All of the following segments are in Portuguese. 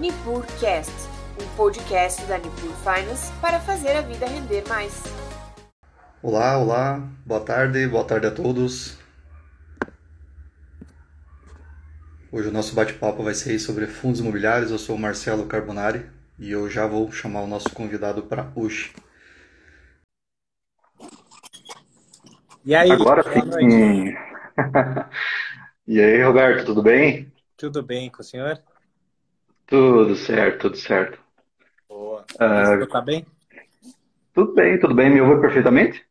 NipurCast, um podcast da Nipur Finance para fazer a vida render mais. Olá, olá, boa tarde, boa tarde a todos. Hoje o nosso bate-papo vai ser sobre fundos imobiliários. Eu sou o Marcelo Carbonari e eu já vou chamar o nosso convidado para hoje. E aí, Agora sim. e aí, Roberto, tudo bem? Tudo bem com o senhor? Tudo certo, tudo certo. Boa. Uh, Você tá bem? Tudo bem, tudo bem. Me ouve perfeitamente?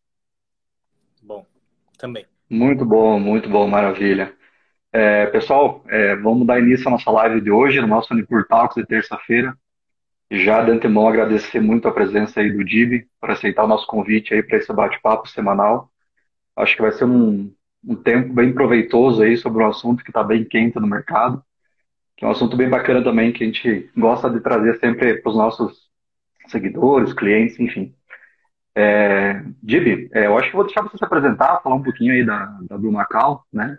Bom, também. Muito bom, muito bom, maravilha. É, pessoal, é, vamos dar início à nossa live de hoje, no nosso Unipur Talks de terça-feira. Já de antemão agradecer muito a presença aí do Dib por aceitar o nosso convite aí para esse bate-papo semanal. Acho que vai ser um, um tempo bem proveitoso aí sobre um assunto que está bem quente no mercado que é um assunto bem bacana também, que a gente gosta de trazer sempre para os nossos seguidores, clientes, enfim. É, Dib, é, eu acho que vou deixar você se apresentar, falar um pouquinho aí da, da Blue Macau, né?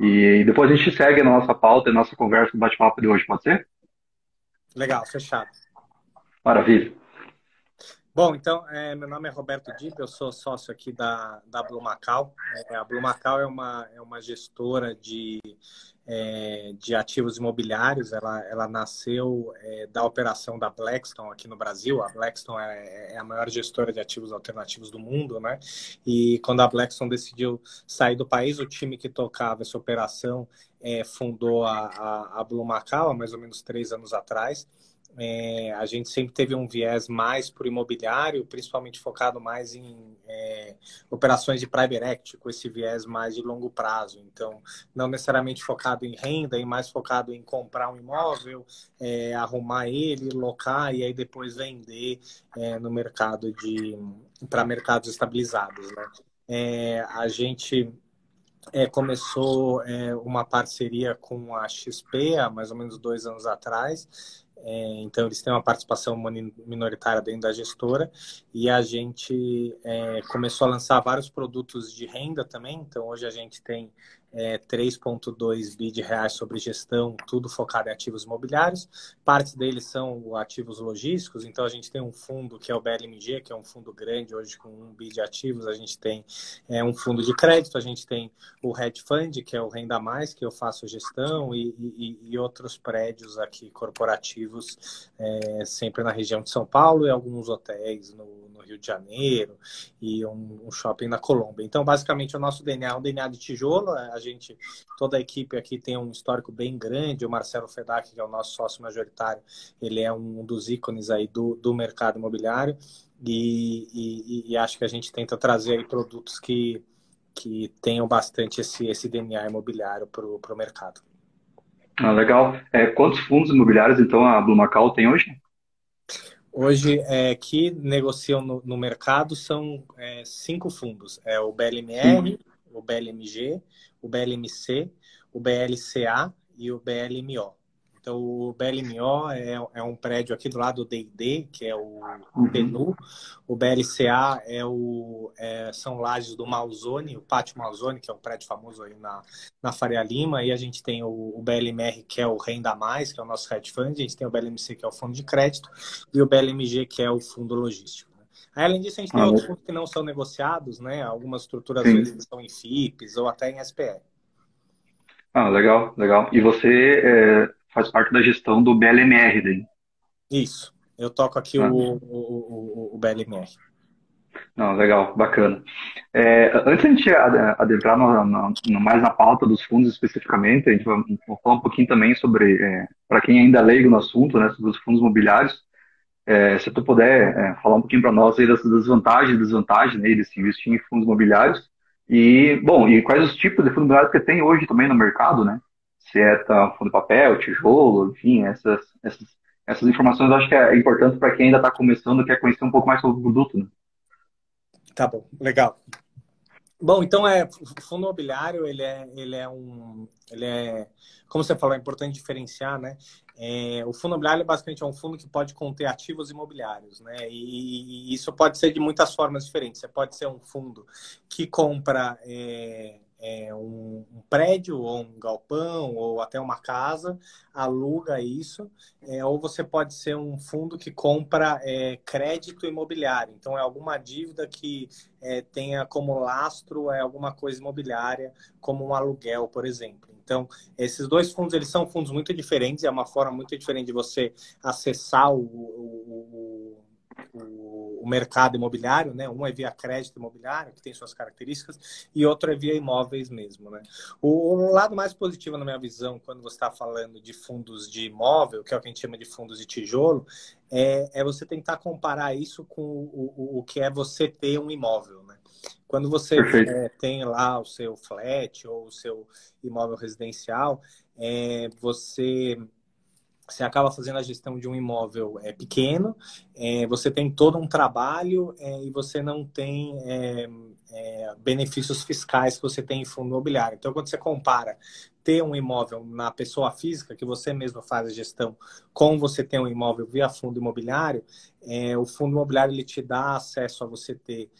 E depois a gente segue a nossa pauta e a nossa conversa, o bate-papo de hoje, pode ser? Legal, fechado. Maravilha. Bom, então, é, meu nome é Roberto Dib, eu sou sócio aqui da, da Blue Macau. É, a Blue Macau é uma, é uma gestora de é, de ativos imobiliários. Ela, ela nasceu é, da operação da Blackstone aqui no Brasil. A Blackstone é, é, a maior gestora de ativos alternativos do mundo, né? E quando a Blackstone decidiu sair do país, o time que tocava essa operação é, fundou a, a, a Blue Macau há mais ou menos três anos atrás. É, a gente sempre teve um viés mais para o imobiliário, principalmente focado mais em é, operações de private equity, com esse viés mais de longo prazo. Então, não necessariamente focado em renda, e mais focado em comprar um imóvel, é, arrumar ele, locar e aí depois vender é, no mercado de para mercados estabilizados. Né? É, a gente é, começou é, uma parceria com a XP há mais ou menos dois anos atrás é, então, eles têm uma participação minoritária dentro da gestora e a gente é, começou a lançar vários produtos de renda também. Então, hoje a gente tem é, 3,2 bi de reais sobre gestão, tudo focado em ativos imobiliários. Parte deles são ativos logísticos, então a gente tem um fundo que é o BLMG, que é um fundo grande hoje com um bi de ativos. A gente tem é, um fundo de crédito, a gente tem o Hedge Fund, que é o Renda Mais, que eu faço gestão, e, e, e outros prédios aqui corporativos, é, sempre na região de São Paulo e alguns hotéis no Rio de Janeiro e um, um shopping na Colômbia. Então, basicamente, o nosso DNA é um DNA de tijolo, a gente, toda a equipe aqui tem um histórico bem grande. O Marcelo Fedac, que é o nosso sócio majoritário, ele é um dos ícones aí do, do mercado imobiliário. E, e, e acho que a gente tenta trazer aí produtos que, que tenham bastante esse, esse DNA imobiliário para o mercado. Ah, legal. É, quantos fundos imobiliários, então, a Blue Macau tem hoje? Hoje, é, que negociam no, no mercado são é, cinco fundos. É o BLMR, Sim. o BLMG, o BLMC, o BLCA e o BLMO. Então, o BLMO é, é um prédio aqui do lado do D&D, que é o uhum. PNU. O BLCA é o, é, são lajes do Malzone, o Pátio Malzone, que é um prédio famoso aí na, na Faria Lima. E a gente tem o, o BLMR, que é o Renda Mais, que é o nosso hedge fund. A gente tem o BLMC, que é o fundo de crédito. E o BLMG, que é o fundo logístico. Aí, além disso, a gente tem ah, outros fundos que não são negociados, né? Algumas estruturas vezes estão em FIPs ou até em SPE. Ah, legal, legal. E você é, faz parte da gestão do BLMR daí? Isso. Eu toco aqui ah. o, o, o, BLMR. Não, legal, bacana. É, antes de a gente adentrar no, no, no, mais na pauta dos fundos especificamente, a gente vai, falar um pouquinho também sobre, é, para quem ainda é leigo no assunto, né, sobre os fundos imobiliários. É, se tu puder é, falar um pouquinho para nós aí das, das vantagens e desvantagens né, de se investir em fundos imobiliários e, bom, e quais os tipos de fundos imobiliários que tem hoje também no mercado, né? Se é tá, fundo papel, tijolo, enfim, essas, essas, essas informações eu acho que é importante para quem ainda está começando quer conhecer um pouco mais sobre o produto, né? Tá bom, legal. Bom, então é fundo imobiliário ele é ele é um ele é como você falou é importante diferenciar, né? É, o fundo imobiliário basicamente é um fundo que pode conter ativos imobiliários, né? E, e isso pode ser de muitas formas diferentes. Você pode ser um fundo que compra é, é, um, um, prédio ou um galpão ou até uma casa, aluga isso, é, ou você pode ser um fundo que compra é, crédito imobiliário. Então, é alguma dívida que é, tenha como lastro é alguma coisa imobiliária, como um aluguel, por exemplo. Então, esses dois fundos, eles são fundos muito diferentes, é uma forma muito diferente de você acessar o, o, o, mercado imobiliário, né? Um é via crédito imobiliário, que tem suas características, e outro é via imóveis mesmo, né? O, o lado mais positivo, na minha visão, quando você está falando de fundos de imóvel, que é o que a gente chama de fundos de tijolo, é, é você tentar comparar isso com o, o, o que é você ter um imóvel, né? Quando você é, tem lá o seu flat ou o seu imóvel residencial, é, você você acaba fazendo a gestão de um imóvel é, pequeno, é, você tem todo um trabalho é, e você não tem benefícios fiscais que você tem em fundo imobiliário. Então, quando você compara ter um imóvel na pessoa física, que você mesmo faz a gestão, com você ter um imóvel via fundo imobiliário, o fundo imobiliário ele te dá acesso a você ter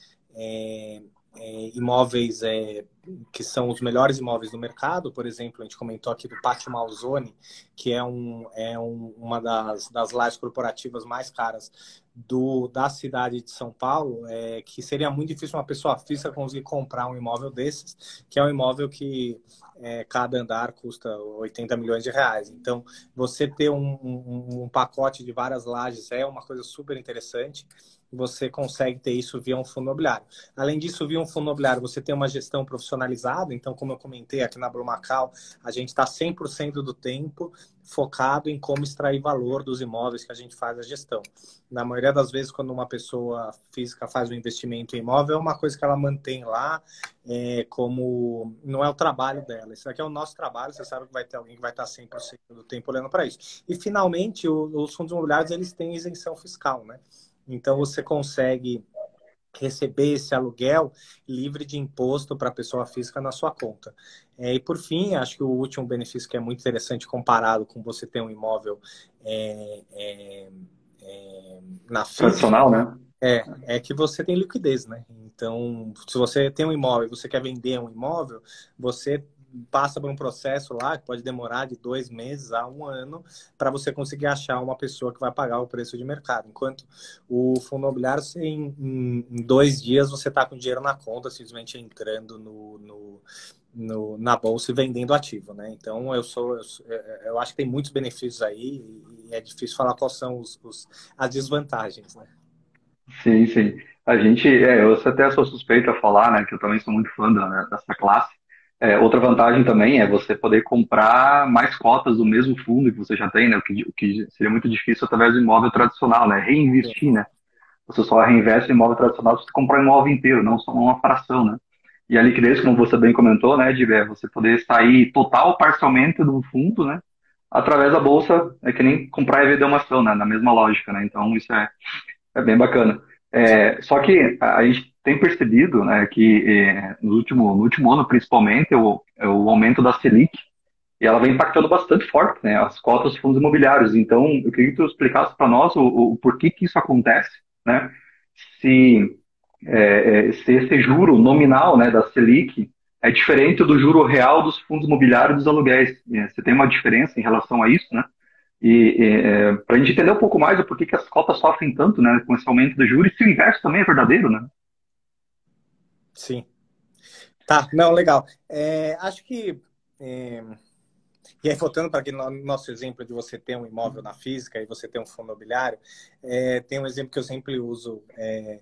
é, imóveis é, que são os melhores imóveis do mercado, por exemplo, a gente comentou aqui do Pátio Malzone, que é, um, é um, uma das, das lajes corporativas mais caras do, da cidade de São Paulo, é, que seria muito difícil uma pessoa física conseguir comprar um imóvel desses, que é um imóvel que é, cada andar custa 80 milhões de reais. Então, você ter um, um, um pacote de várias lajes é uma coisa super interessante você consegue ter isso via um fundo imobiliário. Além disso, via um fundo imobiliário, você tem uma gestão profissionalizada. Então, como eu comentei aqui na Brumacal, a gente está 100% do tempo focado em como extrair valor dos imóveis que a gente faz a gestão. Na maioria das vezes, quando uma pessoa física faz um investimento em imóvel, é uma coisa que ela mantém lá, é, como não é o trabalho dela. Isso aqui é o nosso trabalho, você sabe que vai ter alguém que vai estar 100% do tempo olhando para isso. E, finalmente, os fundos imobiliários eles têm isenção fiscal, né? Então você consegue receber esse aluguel livre de imposto para a pessoa física na sua conta. É, e por fim, acho que o último benefício que é muito interessante comparado com você ter um imóvel é, é, é na física, tradicional, né? É, é que você tem liquidez, né? Então, se você tem um imóvel e você quer vender um imóvel, você passa por um processo lá que pode demorar de dois meses a um ano para você conseguir achar uma pessoa que vai pagar o preço de mercado. Enquanto o fundo imobiliário, em, em, dois dias você está com dinheiro na conta, simplesmente entrando no, no, no, na bolsa e vendendo ativo, né? Então eu sou, eu, eu, acho que tem muitos benefícios aí e é difícil falar quais são os, os as desvantagens, né? Sim, sim. A gente, é, eu até sou suspeito a falar, né, que eu também sou muito fã da, dessa classe. É, outra vantagem também é você poder comprar mais cotas do mesmo fundo que você já tem, né? O que, o que seria muito difícil através do imóvel tradicional, né? Reinvestir, né? Você só reinveste no imóvel tradicional se você comprar o imóvel inteiro, não só uma fração, né? E a liquidez, como você bem comentou, né, de é você poder sair total ou parcialmente do fundo, né? Através da bolsa, é que nem comprar e vender uma ação, né? Na mesma lógica, né? Então, isso é, é bem bacana. É, só que a gente tem percebido né, que é, no, último, no último ano, principalmente, o, é o aumento da Selic, e ela vem impactando bastante forte né, as cotas dos fundos imobiliários. Então, eu queria que tu explicasse para nós o, o, porquê que isso acontece, né? Se, é, é, se esse juro nominal né, da Selic é diferente do juro real dos fundos imobiliários dos aluguéis. É, você tem uma diferença em relação a isso, né? E é, para a gente entender um pouco mais o porquê que as cotas sofrem tanto né, com esse aumento do juros, se o inverso também é verdadeiro, né? Sim. Tá, não, legal. É, acho que. É... E aí, voltando para aquele nosso exemplo de você ter um imóvel na física e você ter um fundo imobiliário, é, tem um exemplo que eu sempre uso. É,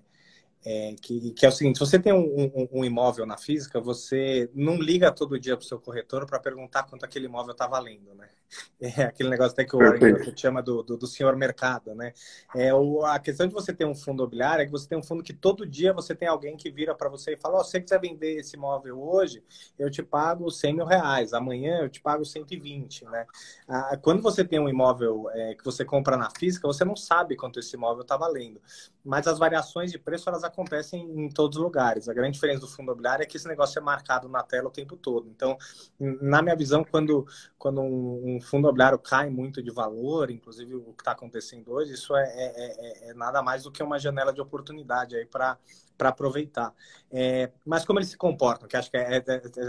é, que, que, é o seguinte: se você tem um, um, um, imóvel na física, você não liga todo dia para o seu corretor para perguntar quanto aquele imóvel está valendo, né? É aquele negócio até que o Warren Buffett chama do, do, do, senhor mercado, né? É, o, a questão de você ter um fundo imobiliário é que você tem um fundo que todo dia você tem alguém que vira para você e fala: oh, se você quiser vender esse imóvel hoje, eu te pago 100 mil reais, amanhã eu te pago 120, né? Ah, quando você tem um imóvel é, que você compra na física, você não sabe quanto esse imóvel está valendo, mas as variações de preço elas acontecem em todos os lugares. A grande diferença do fundo imobiliário é que esse negócio é marcado na tela o tempo todo. Então, na minha visão, quando, quando um, fundo imobiliário cai muito de valor, inclusive o que está acontecendo hoje, isso é, é, é, é, nada mais do que uma janela de oportunidade aí para aproveitar. É, mas como eles se comportam, que acho que é,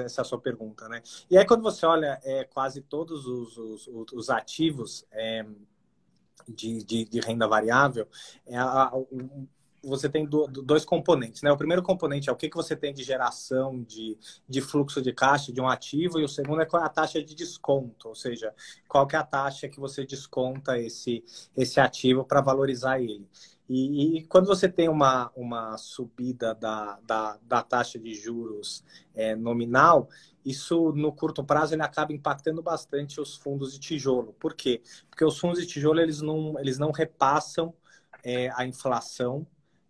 essa é a sua pergunta, né? E aí quando você olha quase todos os, os, os ativos de, de, de, renda variável, é a, você tem do, dois componentes, né? O primeiro componente é o que, que você tem de geração de, de fluxo de caixa de um ativo, e o segundo é qual é a taxa de desconto, ou seja, qual que é a taxa que você desconta esse, esse ativo para valorizar ele. E, e, quando você tem uma, uma subida da, da, da taxa de juros é, nominal, isso no curto prazo ele acaba impactando bastante os fundos de tijolo. Por quê? Porque os fundos de tijolo eles não, eles não repassam é, a inflação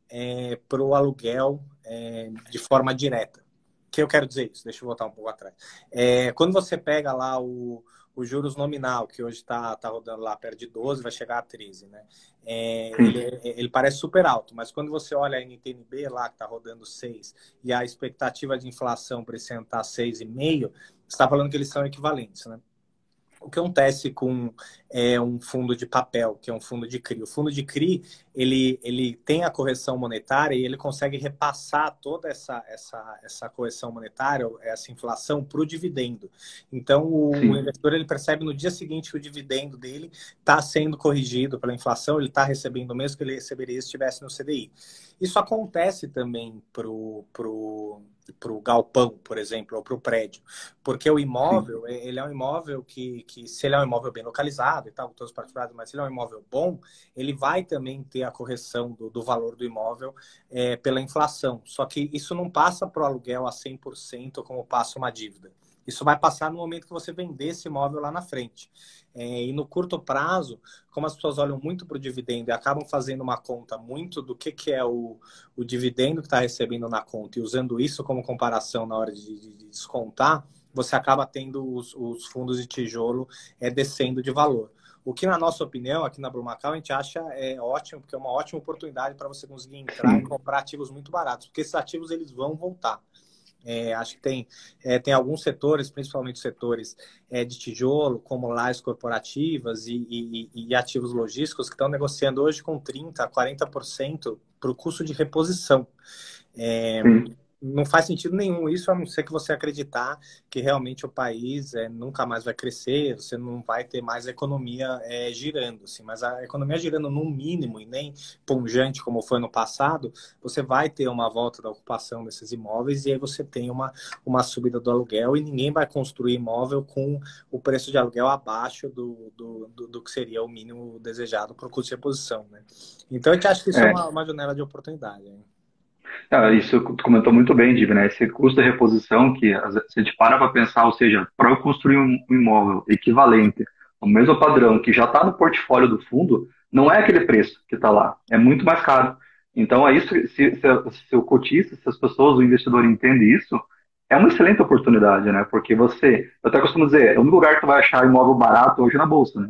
é, para o aluguel é, de forma direta. O que eu quero dizer isso? Deixa eu voltar um pouco atrás. É, quando você pega lá o, o juros nominal, que hoje está tá rodando lá perto de 12, vai chegar a 13, né? É, ele, ele, parece super alto, mas quando você olha a NTNB lá, que está rodando 6, e a expectativa de inflação para esse ano está 6,5, você está falando que eles são equivalentes, né? O que acontece com é, um fundo de papel, que é um fundo de CRI? O fundo de CRI, ele, ele tem a correção monetária e ele consegue repassar toda essa, essa, essa correção monetária, essa inflação, para o dividendo. Então, o, o, investidor ele percebe no dia seguinte que o dividendo dele está sendo corrigido pela inflação, ele está recebendo o mesmo que ele receberia se estivesse no CDI. Isso acontece também para o pro, para o galpão, por exemplo, ou para o prédio. Porque o imóvel, Sim. ele é um imóvel que, que, se ele é um imóvel bem localizado e tal, todos os particulares, mas se ele é um imóvel bom, ele vai também ter a correção do, do valor do imóvel é, pela inflação. Só que isso não passa para o aluguel a 100% como passa uma dívida. Isso vai passar no momento que você vender esse imóvel lá na frente. É, e no curto prazo, como as pessoas olham muito para o dividendo e acabam fazendo uma conta muito do que, que é o, o dividendo que está recebendo na conta e usando isso como comparação na hora de, de descontar, você acaba tendo os, os fundos de tijolo é, descendo de valor. O que, na nossa opinião, aqui na Brumacal, a gente acha é ótimo, porque é uma ótima oportunidade para você conseguir entrar e comprar ativos muito baratos, porque esses ativos eles vão voltar. É, acho que tem, é, tem alguns setores, principalmente setores é, de tijolo, como lajes corporativas e, e, e, ativos logísticos, que estão negociando hoje com 30%, 40% para o custo de reposição. É, não faz sentido nenhum isso, a não ser que você acreditar que realmente o país é, nunca mais vai crescer, você não vai ter mais economia é, girando. Assim, mas a economia girando no mínimo e nem pungente como foi no passado, você vai ter uma volta da ocupação desses imóveis e aí você tem uma, uma subida do aluguel e ninguém vai construir imóvel com o preço de aluguel abaixo do, do, do, do que seria o mínimo desejado para o custo de reposição. Né? Então, a gente acha que isso é, é uma, uma janela de oportunidade. Hein? Ah, isso tu comentou muito bem, Div, né? Esse custo de reposição que se a gente para para pensar, ou seja, para eu construir um imóvel equivalente, o mesmo padrão que já está no portfólio do fundo, não é aquele preço que está lá, é muito mais caro. Então, é isso, se, se, se o cotista, se as pessoas, o investidor entende isso, é uma excelente oportunidade, né? Porque você, eu até costumo dizer, é o único lugar que tu vai achar imóvel barato hoje na bolsa, né?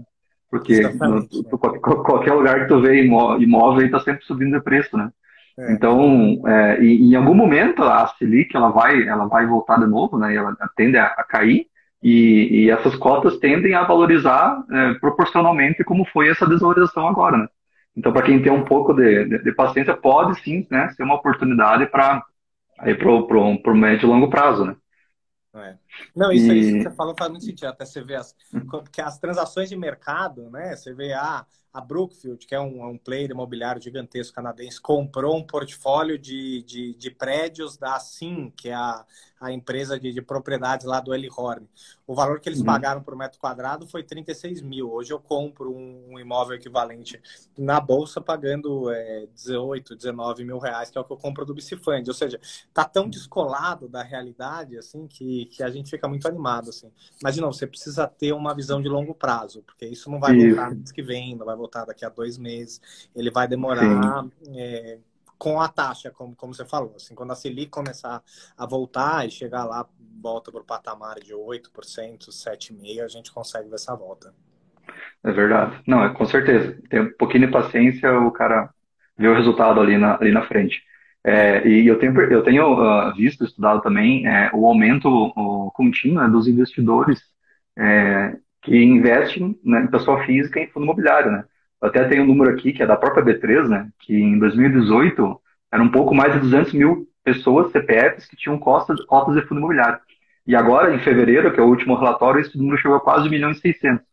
Porque no, tu, qualquer lugar que tu vê imóvel está sempre subindo de preço, né? É. Então, é, e, em algum momento a Selic ela vai, ela vai voltar de novo, né? Ela tende a, a cair e, e, essas cotas tendem a valorizar é, proporcionalmente como foi essa desvalorização agora, né? Então, para quem tem um pouco de, de, de, paciência, pode sim, né, ser uma oportunidade para aí pro médio e longo prazo, né? Não, isso, e... isso que você falou faz muito sentido. Até você vê as, porque as transações de mercado, né? Você vê ah, a Brookfield, que é um, é um player imobiliário gigantesco canadense, comprou um portfólio de, de, de prédios da Sim, que é a, a empresa de, de propriedades lá do Elihorn. O valor que eles uhum. pagaram por metro quadrado foi 36 mil. Hoje eu compro um, um imóvel equivalente na bolsa pagando é, 18, 19 mil reais, que é o que eu compro do Bicifund. Ou seja, tá tão descolado da realidade assim que, que a gente fica muito animado. Assim. Mas, de novo, você precisa ter uma visão de longo prazo, porque isso não vai voltar mês que vem, não vai voltar daqui a dois meses. Ele vai demorar é, com a taxa, como, como você falou. Assim, quando a Selic começar a voltar e chegar lá, volta para o patamar de 8%, 7,5%, a gente consegue ver essa volta. É verdade. Não, é com certeza. Tem um pouquinho de paciência, o cara vê o resultado ali na, ali na frente. É, e eu tenho, eu tenho uh, visto, estudado também, é, o aumento contínuo né, dos investidores é, que investe né, em pessoa física em fundo imobiliário, né? Eu até tenho um número aqui que é da própria B3, né? Que em 2018 era um pouco mais de 200 mil pessoas, CPFs, que tinham cotas, cotas de fundo imobiliário. E agora, em fevereiro, que é o último relatório, esse número chegou a quase 1 milhão e 600.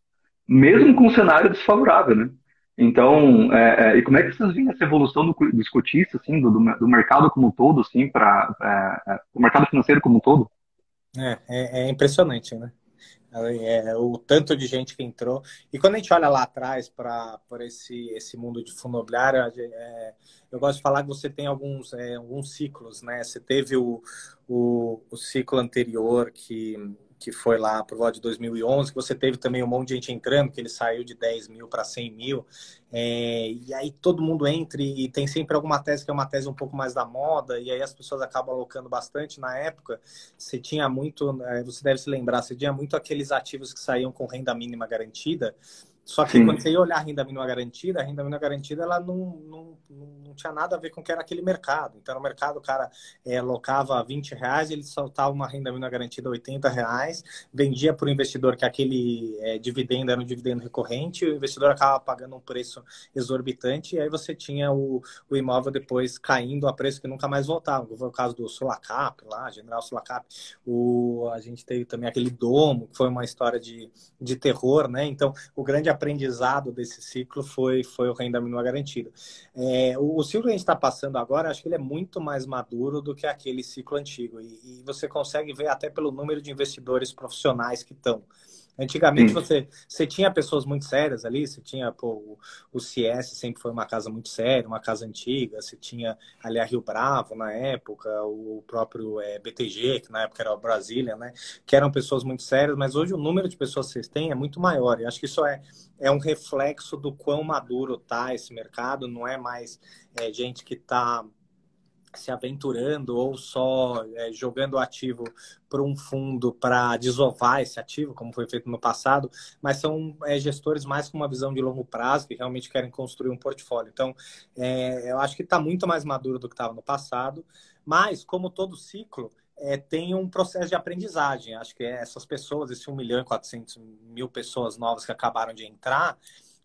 Mesmo com um cenário desfavorável, né? Então, é, é, e como é que vocês veem essa evolução do, dos cotistas, assim, do, do, mercado como um todo, assim, para é, é, o mercado financeiro como um todo? É, é, é impressionante, né? É, o tanto de gente que entrou. E quando a gente olha lá atrás para esse, esse mundo de fundo imobiliário, eu gosto de falar que você tem alguns, alguns ciclos, né? Você teve o, o, o ciclo anterior que que foi lá por volta de 2011, que você teve também um monte de gente entrando, que ele saiu de 10 mil para 100 mil, é, e aí todo mundo entra e tem sempre alguma tese que é uma tese um pouco mais da moda, e aí as pessoas acabam alocando bastante. Na época, você tinha muito, é, você deve se lembrar, você tinha muito aqueles ativos que saíam com renda mínima garantida, só que Sim. quando você ia olhar a renda mínima garantida, a renda mínima garantida ela não, não, não tinha nada a ver com o que era aquele mercado. Então, no mercado, o cara é, locava 20 reais, ele soltava uma renda mínima garantida 80 reais, vendia para o investidor que aquele é, dividendo era um dividendo recorrente, o investidor acaba pagando um preço exorbitante, e aí você tinha o, o imóvel depois caindo a preço que nunca mais voltava. Foi o caso do Sulacap, lá, General Sulacap. O, a gente teve também aquele domo, que foi uma história de, de terror, né? Então, o grande aprendizado desse ciclo foi, foi o renda mínima garantida. É, o, o, ciclo que a gente está passando agora, acho que ele é muito mais maduro do que aquele ciclo antigo. E, e você consegue ver até pelo número de investidores profissionais que estão. Antigamente você, você tinha pessoas muito sérias ali, você tinha pô, o, o CS sempre foi uma casa muito séria, uma casa antiga, você tinha ali a Rio Bravo na época, o próprio é, BTG, que na época era o Brasília, né? Que eram pessoas muito sérias, mas hoje o número de pessoas que vocês têm é muito maior. E acho que isso é, é um reflexo do quão maduro tá esse mercado, não é mais é, gente que está se aventurando ou só é, jogando ativo para um fundo para desovar esse ativo, como foi feito no passado, mas são é, gestores mais com uma visão de longo prazo que realmente querem construir um portfólio. Então, é, eu acho que está muito mais maduro do que estava no passado, mas como todo ciclo, é, tem um processo de aprendizagem. Acho que essas pessoas, esse 1 milhão e 400 mil pessoas novas que acabaram de entrar,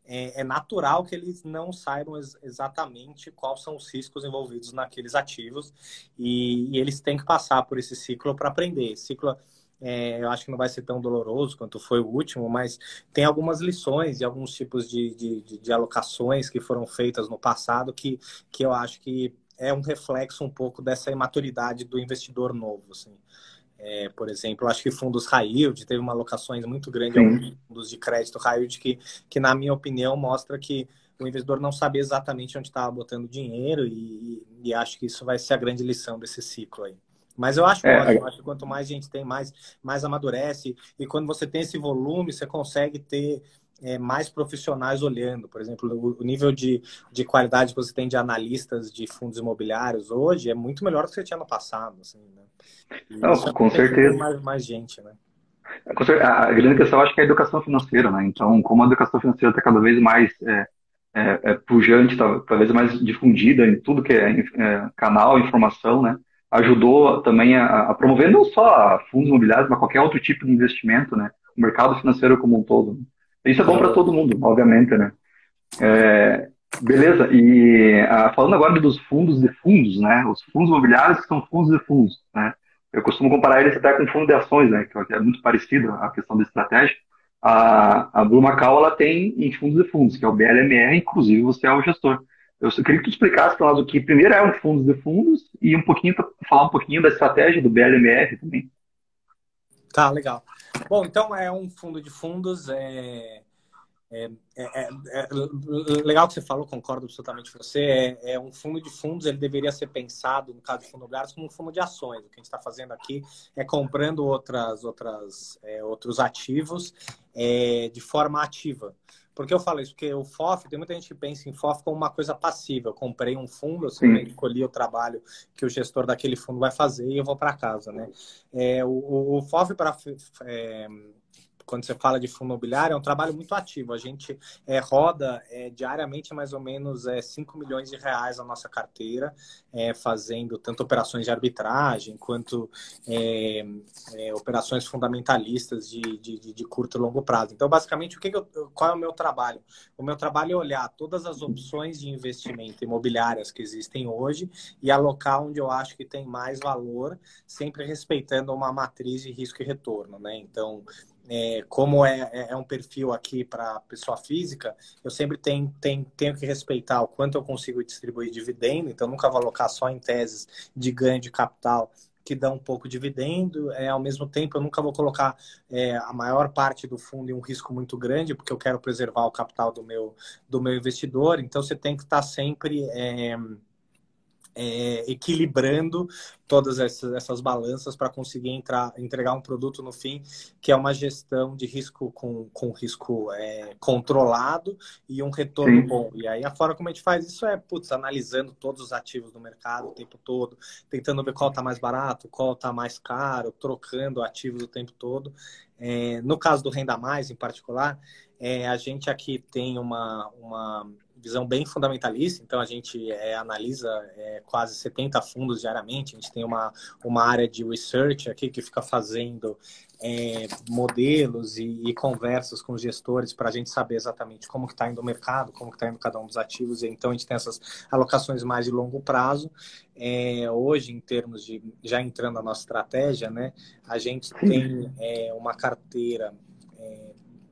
é, é natural que eles não saibam ex exatamente quais são os riscos envolvidos naqueles ativos e, e eles têm que passar por esse ciclo para aprender. Esse ciclo é, eu acho que não vai ser tão doloroso quanto foi o último, mas tem algumas lições e alguns tipos de, de, de, alocações que foram feitas no passado que, que eu acho que é um reflexo um pouco dessa imaturidade do investidor novo. Assim. É, por exemplo, acho que fundos high yield teve uma alocações muito grande a fundos de crédito high yield que, que, na minha opinião, mostra que o investidor não sabia exatamente onde estava botando dinheiro e, e, acho que isso vai ser a grande lição desse ciclo aí. Mas eu acho é, ótimo, é... acho que quanto mais gente tem, mais, mais amadurece. E quando você tem esse volume, você consegue ter é, mais profissionais olhando. Por exemplo, o, nível de, de qualidade que você tem de analistas de fundos imobiliários hoje é muito melhor do que você tinha no passado. Assim, né? Não, com certeza. Mais, mais gente, né? A grande questão, acho que é a educação financeira, né? Então, como a educação financeira está cada vez mais é, é, é pujante, tá, cada vez mais difundida em tudo que é, é canal, informação, né? Ajudou também a, a, promover não só fundos imobiliários, mas qualquer outro tipo de investimento, né? O mercado financeiro como um todo. Né? Isso é bom para todo mundo, obviamente, né? É, beleza, e ah, falando agora dos fundos de fundos, né? Os fundos imobiliários são fundos de fundos, né? Eu costumo comparar eles até com fundo de ações, né? Que é muito parecido a questão da estratégia. A, a Blue Macau, ela tem em fundos de fundos, que é o BLMR, inclusive você é o gestor. Eu queria que tu explicasse para nós o que primeiro é um fundo de fundos e um pouquinho falar um pouquinho da estratégia do BLMR também. Tá, legal. Bom, então é um fundo de fundos. É, é, é, é, é legal que você falou, concordo absolutamente com você. É, é, um fundo de fundos, ele deveria ser pensado, no caso de fundo imobiliário, como um fundo de ações. O que a gente está fazendo aqui é comprando outras, outras, é, outros ativos de forma ativa. Por que eu falo isso? Porque o FOF, tem muita gente que pensa em FOF como uma coisa passiva. Eu comprei um fundo, eu escolhi o trabalho que o gestor daquele fundo vai fazer e eu vou para casa, né? É, o, o FOF para é, quando você fala de fundo imobiliário, é um trabalho muito ativo. A gente é, roda é, diariamente mais ou menos é, 5 milhões de reais na nossa carteira, é, fazendo tanto operações de arbitragem quanto é, é, operações fundamentalistas de, de, de, curto e longo prazo. Então, basicamente, o que, que eu, qual é o meu trabalho? O meu trabalho é olhar todas as opções de investimento imobiliárias que existem hoje e alocar onde eu acho que tem mais valor, sempre respeitando uma matriz de risco e retorno. Né? Então, é, como é, é, é um perfil aqui para pessoa física, eu sempre tenho, tenho, tenho que respeitar o quanto eu consigo distribuir dividendo, então nunca vou alocar só em teses de ganho de capital que dão um pouco de dividendo, é, ao mesmo tempo eu nunca vou colocar é, a maior parte do fundo em um risco muito grande, porque eu quero preservar o capital do meu, do meu investidor, então você tem que estar sempre... É, é, equilibrando todas essas, essas balanças para conseguir entrar, entregar um produto no fim que é uma gestão de risco com, com risco é, controlado e um retorno Sim. bom. E aí a forma como a gente faz isso é putz, analisando todos os ativos do mercado o tempo todo, tentando ver qual está mais barato, qual está mais caro, trocando ativos o tempo todo. É, no caso do Renda Mais, em particular, é, a gente aqui tem uma, uma visão bem fundamentalista, então a gente é, analisa é, quase 70 fundos diariamente, a gente tem uma, uma área de research aqui que fica fazendo é, modelos e, e, conversas com os gestores para a gente saber exatamente como que está indo o mercado, como que está indo cada um dos ativos, e então a gente tem essas alocações mais de longo prazo. É, hoje, em termos de, já entrando na nossa estratégia, né, a gente tem é, uma carteira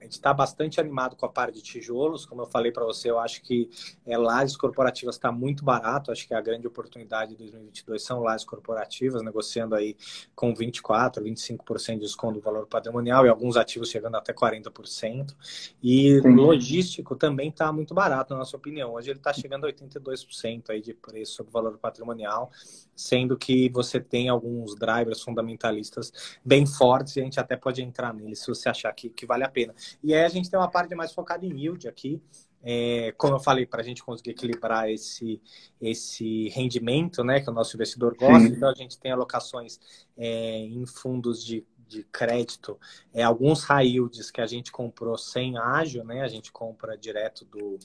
gente está bastante animado com a parte de tijolos. Como eu falei para você, eu acho que é, lajes corporativas está muito barato. Acho que a grande oportunidade de 2022 são lajes corporativas, negociando aí com 24%, 25% de desconto do valor patrimonial e alguns ativos chegando até 40%. E Sim. logístico também está muito barato, na nossa opinião. Hoje ele está chegando a 82% aí de preço sobre o valor patrimonial, sendo que você tem alguns drivers fundamentalistas bem fortes e a gente até pode entrar neles se você achar que, que vale a pena. E aí a gente tem uma parte mais focada em yield aqui, é, como eu falei, para a gente conseguir equilibrar esse, esse rendimento, né, que o nosso investidor gosta. Sim. Então, a gente tem alocações é, em fundos de, de crédito, é, alguns high yields que a gente comprou sem ágio, né, a gente compra direto do,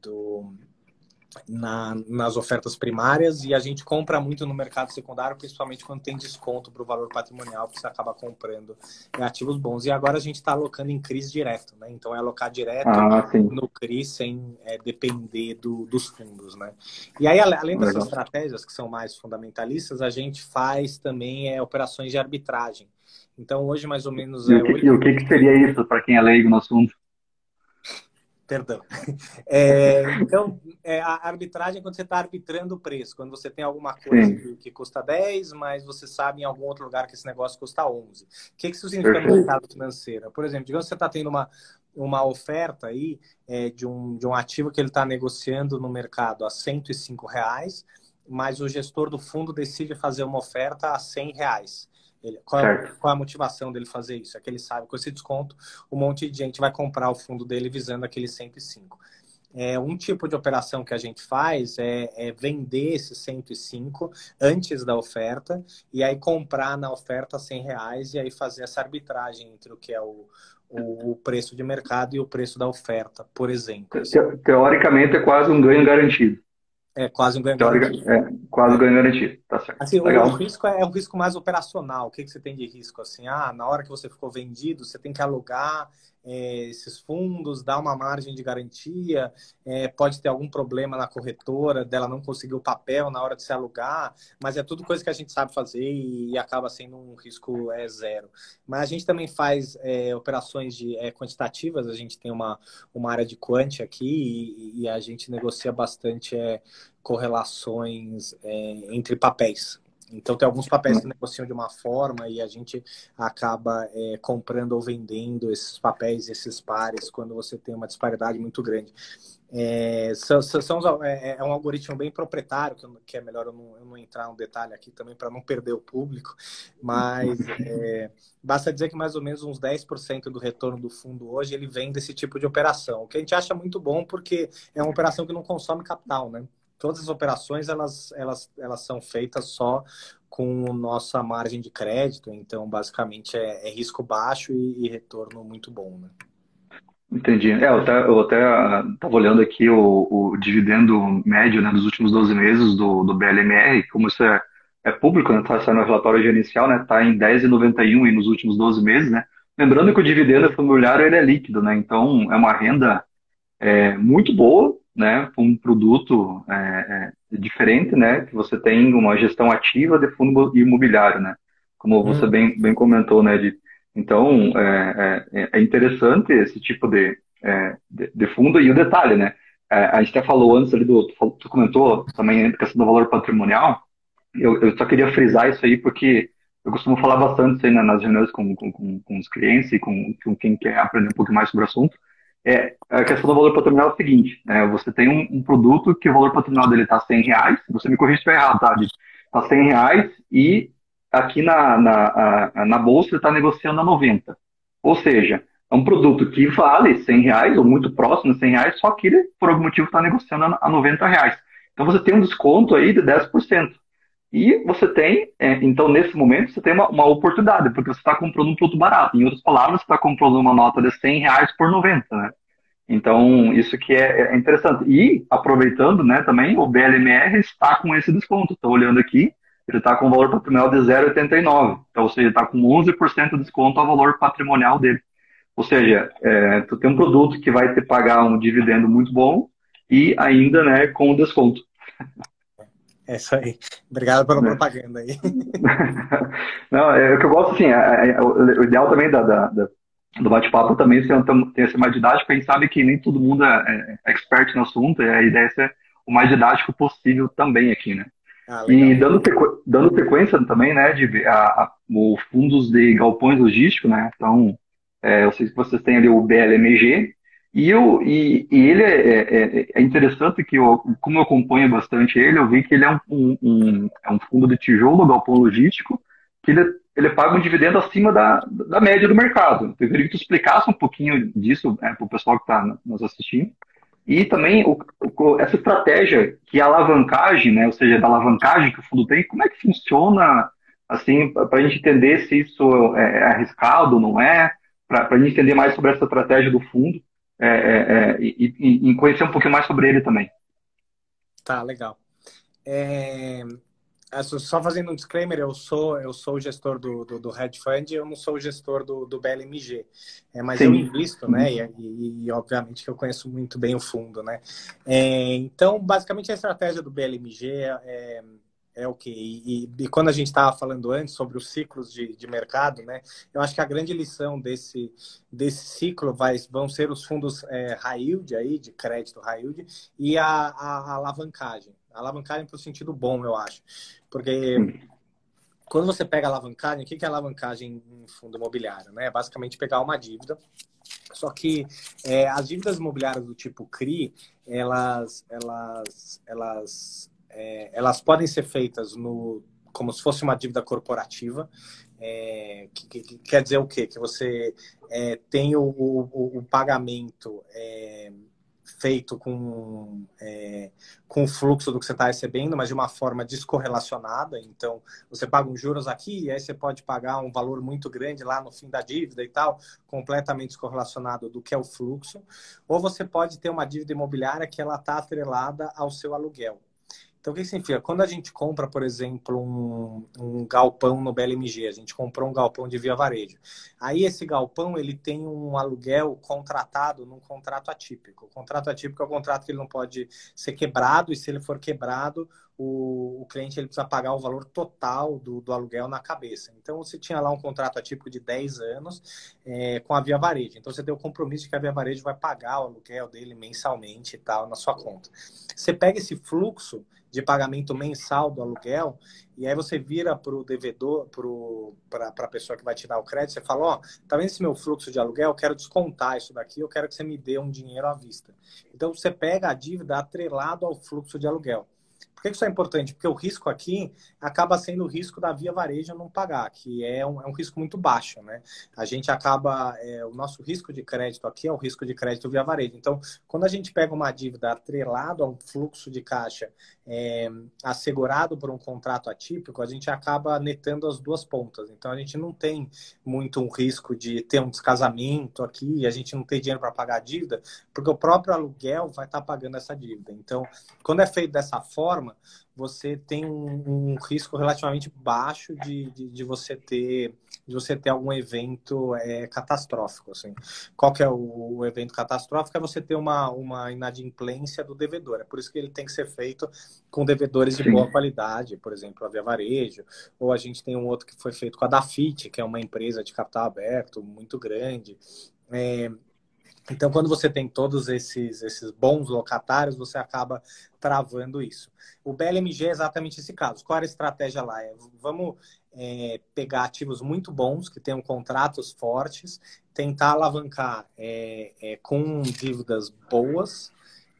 do na, nas ofertas primárias e a gente compra muito no mercado secundário, principalmente quando tem desconto para o valor patrimonial, que você acaba comprando ativos bons. E agora a gente está alocando em CRIs direto, né? Então é alocar direto ah, no CRI sem é, depender do, dos fundos, né? E aí, além dessas Legal. estratégias que são mais fundamentalistas, a gente faz também é, operações de arbitragem. Então hoje mais ou menos... E, é, o, que, 8... o que, que seria isso para quem é leigo no assunto? Perdão. É, então, é, a arbitragem é quando você está arbitrando o preço, quando você tem alguma coisa que, que, custa 10, mas você sabe em algum outro lugar que esse negócio custa 11. O que, que isso significa no mercado financeiro? Por exemplo, digamos que você está tendo uma, uma oferta aí é, de, um, de um ativo que ele está negociando no mercado a 105 reais, mas o gestor do fundo decide fazer uma oferta a 100 reais. Ele, qual, é, qual, é a motivação dele fazer isso? É que ele sabe que com esse desconto um monte de gente vai comprar o fundo dele visando aquele 105. É, um tipo de operação que a gente faz é, é, vender esse 105 antes da oferta e aí comprar na oferta 100 reais e aí fazer essa arbitragem entre o que é o, o, o preço de mercado e o preço da oferta, por exemplo. Teoricamente é quase um ganho garantido. É quase um ganho garantido. É, quase um ganho garantido. Tá certo. Assim, Legal. O, risco é, é um risco mais operacional. O que, que você tem de risco? Assim, ah, na hora que você ficou vendido, você tem que alugar é, esses fundos, dar uma margem de garantia, é, pode ter algum problema na corretora dela não conseguir o papel na hora de se alugar, mas é tudo coisa que a gente sabe fazer e, acaba sendo um risco é, zero. Mas a gente também faz é, operações de é, quantitativas, a gente tem uma, uma área de quant aqui e, e a gente negocia bastante é, correlações é, entre papéis. Então, tem alguns papéis que negociam de uma forma e a gente acaba é, comprando ou vendendo esses papéis, esses pares, quando você tem uma disparidade muito grande. É, são, são, é, é, um algoritmo bem proprietário, que, que é melhor eu não, eu não, entrar no detalhe aqui também para não perder o público, mas é, basta dizer que mais ou menos uns 10% do retorno do fundo hoje ele vem desse tipo de operação, o que a gente acha muito bom porque é uma operação que não consome capital, né? Todas as operações elas, elas, elas são feitas só com nossa margem de crédito. Então, basicamente, é, é risco baixo e, e, retorno muito bom. Né? Entendi. É, eu até, eu até estava olhando aqui o, o, dividendo médio né, dos últimos 12 meses do, do BLMR, como isso é, é público, né, tá saindo o relatório gerencial, está né, tá em 10,91 nos últimos 12 meses. Né? Lembrando que o dividendo familiar ele é líquido, né? então é uma renda é, muito boa, né, um produto é, é, diferente, né, que você tem uma gestão ativa de fundo imobiliário, né, como você hum. bem, bem comentou, né, de, então é, é, é interessante esse tipo de, é, de, de, fundo. E o detalhe, né, é, a gente até falou antes ali do, tu comentou também a questão do valor patrimonial, eu, eu só queria frisar isso aí porque eu costumo falar bastante isso aí nas reuniões com, com, com, com os clientes e com, com quem quer aprender um pouco mais sobre o assunto, é, a questão do valor patrimonial é o seguinte, né, você tem um, um, produto que o valor patrimonial dele está 100 reais, você me corrige se estiver errado, tá, Está 100 reais e aqui na, na, a, na bolsa está negociando a 90. Ou seja, é um produto que vale 100 reais ou muito próximo de 100 reais, só que ele, por algum motivo, está negociando a, a 90 reais. Então você tem um desconto aí de 10%. E você tem, é, então nesse momento, você tem uma, uma oportunidade, porque você está comprando um produto barato. Em outras palavras, você está comprando uma nota de 100 reais por 90, né? Então, isso que é, é interessante. E, aproveitando, né, também, o BLMR está com esse desconto. Estou olhando aqui, ele está com valor patrimonial de 0,89. Então, ou seja, está com 11% de desconto ao valor patrimonial dele. Ou seja, é, tu tem um produto que vai te pagar um dividendo muito bom e ainda, né, com desconto. É isso aí. Obrigado pela é. propaganda aí. Não, é o que eu gosto, assim, é, é, o ideal também da, da, da do bate-papo também tem essa mais didático, a gente sabe que nem todo mundo é, é expert no assunto, e a ideia é ser o mais didático possível também aqui, né? Ah, e dando, dando sequência também, né, de a, a, o fundos de galpões logísticos, né? Então, é, eu sei que vocês têm ali o BLMG, e, eu, e, e ele é, é, é, é, interessante que, eu, como eu acompanho bastante ele, eu vi que ele é um, um, é um fundo de tijolo, galpão logístico, que ele, ele paga um dividendo acima da, da média do mercado. Eu queria que tu explicasse um pouquinho disso é, para o pessoal que está nos assistindo. E também o, o, essa estratégia que é a alavancagem, né, ou seja, da alavancagem que o fundo tem, como é que funciona, assim, para a gente entender se isso é, é arriscado ou não é, para a gente entender mais sobre essa estratégia do fundo é, é, é, e, e, conhecer um pouquinho mais sobre ele também. Tá, legal. É, só fazendo um disclaimer, eu sou eu sou o gestor do, do, do hedge fund, eu não sou o gestor do, do BLMG, é, mas Sim. eu invisto, né? E, e, e, obviamente que eu conheço muito bem o fundo, né? Então, basicamente a estratégia do BLMG é, é o que e, e, quando a gente estava falando antes sobre os ciclos de, de mercado, né? Eu acho que a grande lição desse desse ciclo vai, vão ser os fundos é, high yield aí de crédito high yield e a, a, a alavancagem, a alavancagem para o sentido bom, eu acho, porque quando você pega a alavancagem, o que é alavancagem em fundo imobiliário? Né? É basicamente pegar uma dívida. Só que é, as dívidas imobiliárias do tipo CRI, elas, elas, elas é, elas podem ser feitas no, como se fosse uma dívida corporativa, é, que, que, que, quer dizer o quê? Que você é, tem o, o, o pagamento é, feito com, é, com o fluxo do que você está recebendo, mas de uma forma descorrelacionada. Então, você paga uns juros aqui e aí você pode pagar um valor muito grande lá no fim da dívida e tal, completamente descorrelacionado do que é o fluxo. Ou você pode ter uma dívida imobiliária que ela está atrelada ao seu aluguel. Então, o que significa? Quando a gente compra, por exemplo, um, um, galpão no BLMG, a gente comprou um galpão de via varejo. Aí, esse galpão, ele tem um aluguel contratado num contrato atípico. O contrato atípico é o contrato que ele não pode ser quebrado, e se ele for quebrado, o, o cliente ele precisa pagar o valor total do, do aluguel na cabeça. Então, você tinha lá um contrato atípico de 10 anos é, com a Via Varejo. Então, você tem o compromisso de que a Via Varejo vai pagar o aluguel dele mensalmente e tal na sua conta. Você pega esse fluxo de pagamento mensal do aluguel, e aí você vira para o devedor, para a pessoa que vai te dar o crédito, você fala, ó, oh, tá vendo esse meu fluxo de aluguel? Eu quero descontar isso daqui, eu quero que você me dê um dinheiro à vista. Então você pega a dívida atrelado ao fluxo de aluguel. Que isso é importante? Porque o risco aqui acaba sendo o risco da via varejo não pagar, que é um, é um risco muito baixo, né? A gente acaba, é, o nosso risco de crédito aqui é o risco de crédito via varejo. Então, quando a gente pega uma dívida atrelado a um fluxo de caixa é, assegurado por um contrato atípico, a gente acaba netando as duas pontas. Então, a gente não tem muito um risco de ter um descasamento aqui, a gente não tem dinheiro para pagar a dívida, porque o próprio aluguel vai estar tá pagando essa dívida. Então, quando é feito dessa forma, você tem um, um risco relativamente baixo de, de, de, você ter de você ter algum evento é, catastrófico assim. Qual que é o, o, evento catastrófico? É você ter uma, uma inadimplência do devedor. É por isso que ele tem que ser feito com devedores de Sim. boa qualidade por exemplo a Via Varejo ou a gente tem um outro que foi feito com a Dafit que é uma empresa de capital aberto muito grande. É, então, quando você tem todos esses, esses bons locatários, você acaba travando isso. O BLMG é exatamente esse caso. Qual era a estratégia lá? É, vamos é, pegar ativos muito bons, que tenham contratos fortes, tentar alavancar é, é com dívidas boas,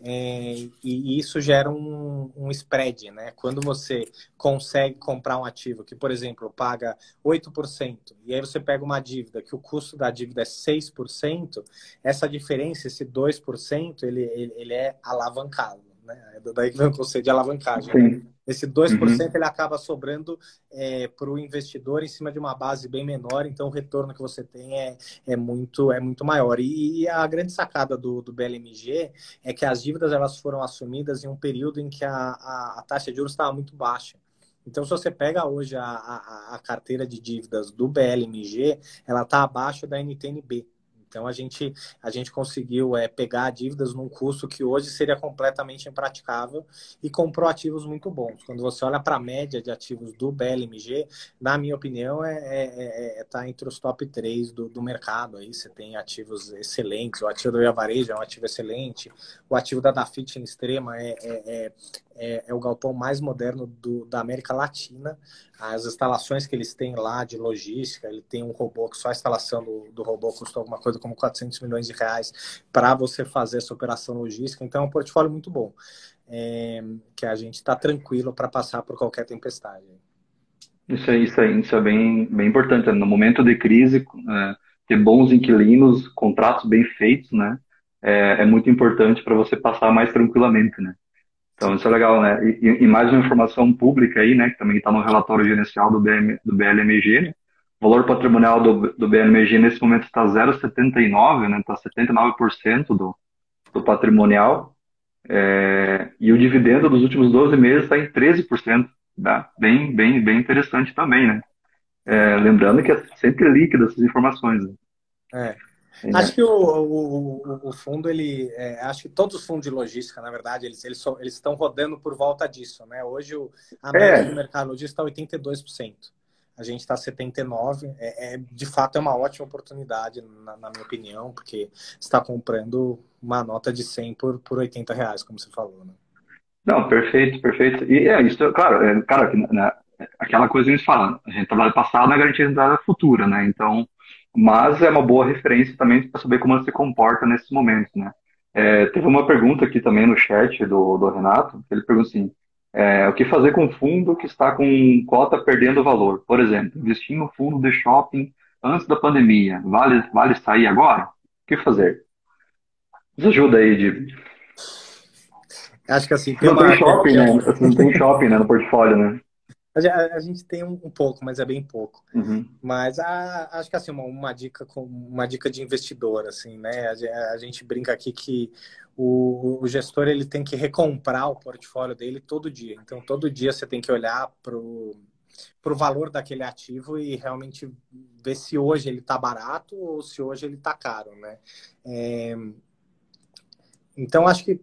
é, e isso gera um, um, spread, né? Quando você consegue comprar um ativo que, por exemplo, paga 8%, e aí você pega uma dívida que o custo da dívida é 6%, essa diferença, esse 2%, ele, ele, ele é alavancado. Né? É daí que vem o conceito de alavancagem. Né? Esse 2% uhum. ele acaba sobrando é, para o investidor em cima de uma base bem menor, então o retorno que você tem é, é, muito, é muito maior. E, e a grande sacada do, do BLMG é que as dívidas elas foram assumidas em um período em que a, a, a taxa de juros estava muito baixa. Então, se você pega hoje a, a, a carteira de dívidas do BLMG, ela está abaixo da NTNB. Então a gente, a gente conseguiu é, pegar dívidas num custo que hoje seria completamente impraticável e comprou ativos muito bons. Quando você olha para a média de ativos do BLMG, na minha opinião, é, é, é, é tá entre os top 3 do, do mercado. Aí você tem ativos excelentes, o ativo do Via Varejo é um ativo excelente, o ativo da Dafit em extrema é, é, é é, o galpão mais moderno do, da América Latina. As instalações que eles têm lá de logística, ele tem um robô que só a instalação do, do robô custou alguma coisa como 400 milhões de reais para você fazer essa operação logística. Então é um portfólio muito bom, é, que a gente está tranquilo para passar por qualquer tempestade. Isso é, isso é, isso é bem, bem importante. No momento de crise, é, ter bons inquilinos, contratos bem feitos, né? É, é muito importante para você passar mais tranquilamente, né? Então, isso é legal, né? E, e mais uma informação pública aí, né? Que também está no relatório gerencial do, BM, do BLMG, né? O valor patrimonial do, do BLMG nesse momento está 0,79, né? Está 79% do, do patrimonial. É, e o dividendo dos últimos 12 meses está em 13%. Tá? Bem, bem, bem interessante também, né? É, lembrando que é sempre líquido essas informações. Né? É. Acho que o, o, o fundo, ele. É, acho que todos os fundos de logística, na verdade, eles, eles, so, eles estão rodando por volta disso, né? Hoje o, a média é. do mercado logístico está 82%. A gente está 79%. É, é, de fato, é uma ótima oportunidade, na, na minha opinião, porque está comprando uma nota de 100 por, por 80 reais, como você falou, né? Não, perfeito, perfeito. E é isso, claro, é, cara, né, aquela coisa que a gente fala, a gente trabalha passado não é garantia de futura, né? Então, mas é uma boa referência também para saber como ela se comporta nesses momentos, né? É, teve uma pergunta aqui também no chat do, do Renato, ele pergunta assim, é, o que fazer com fundo que está com cota perdendo valor? Por exemplo, investir no fundo de shopping antes da pandemia, vale, vale sair agora? O que fazer? Nos ajuda aí, Dib. Acho que assim, tem não uma... tem shopping, né? Assim, não tem shopping né, no portfólio, né? A, a, gente tem um, um, pouco, mas é bem pouco. Uhum. Mas a, acho que assim uma, uma, dica com uma dica de investidor, assim, né? A, a gente brinca aqui que o, o, gestor ele tem que recomprar o portfólio dele todo dia. Então todo dia você tem que olhar para o valor daquele ativo e realmente ver se hoje ele está barato ou se hoje ele está caro, né? É, então acho que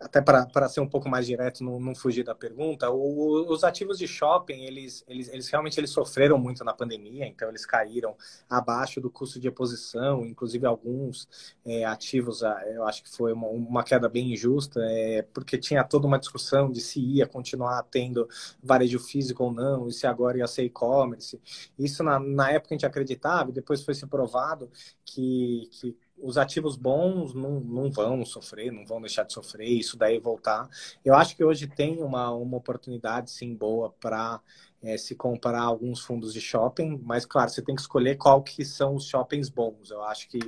até para ser um pouco mais direto, não, não fugir da pergunta, o, os ativos de shopping, eles, eles, eles realmente eles sofreram muito na pandemia, então eles caíram abaixo do custo de reposição, inclusive alguns é, ativos, ah, eu acho que foi uma, uma queda bem injusta, é, porque tinha toda uma discussão de se ia continuar tendo varejo físico ou não, e se agora ia ser e-commerce. Isso na, na época a gente acreditava, depois foi se provado que, que os ativos bons não, não vão sofrer, não vão deixar de sofrer, isso daí voltar. Eu acho que hoje tem uma, uma oportunidade, sim, boa para é, se comprar alguns fundos de shopping, mas, claro, você tem que escolher qual que são os shoppings bons. Eu acho que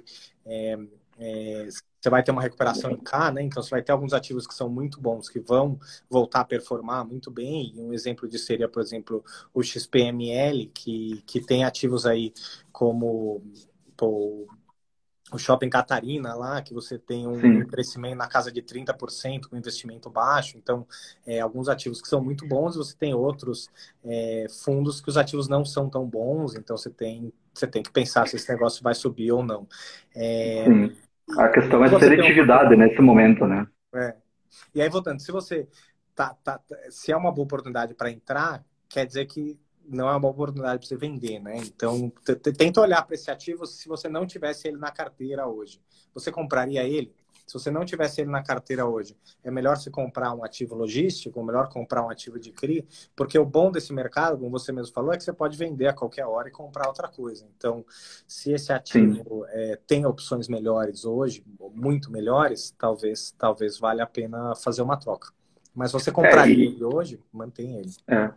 é, é, você vai ter uma recuperação em K, né? Então, você vai ter alguns ativos que são muito bons, que vão voltar a performar muito bem. E um exemplo disso seria, por exemplo, o XPML, que, que tem ativos aí como... o Shopping Catarina lá, que você tem um Sim. crescimento na casa de 30% com investimento baixo. Então, é, alguns ativos que são muito bons, você tem outros é, fundos que os ativos não são tão bons, então você tem, você tem que pensar se esse negócio vai subir ou não. É, Sim. A questão é seletividade um... nesse momento, né? É. E aí, voltando, se você tá, tá, se é uma boa oportunidade para entrar, quer dizer que não é uma oportunidade para você vender, né? Então, tenta olhar para esse ativo se você não tivesse ele na carteira hoje. Você compraria ele? Se você não tivesse ele na carteira hoje, é melhor você comprar um ativo logístico, ou melhor comprar um ativo de CRI, porque o bom desse mercado, como você mesmo falou, é que você pode vender a qualquer hora e comprar outra coisa. Então, se esse ativo é, tem opções melhores hoje, muito melhores, talvez, talvez valha a pena fazer uma troca. Mas você compraria é, e... ele hoje, mantém ele. É.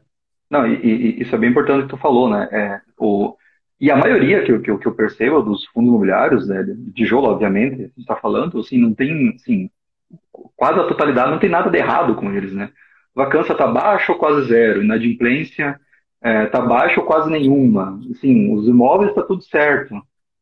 Não, e, e, isso é bem importante que tu falou, né? É, o, e a maioria que, que, que eu percebo dos fundos imobiliários, né, de tijolo, obviamente, você está falando, assim, não tem, assim, quase a totalidade não tem nada de errado com eles, né? Vacância está baixa ou quase zero, inadimplência está é, tá baixa ou quase nenhuma. Assim, os imóveis está tudo certo.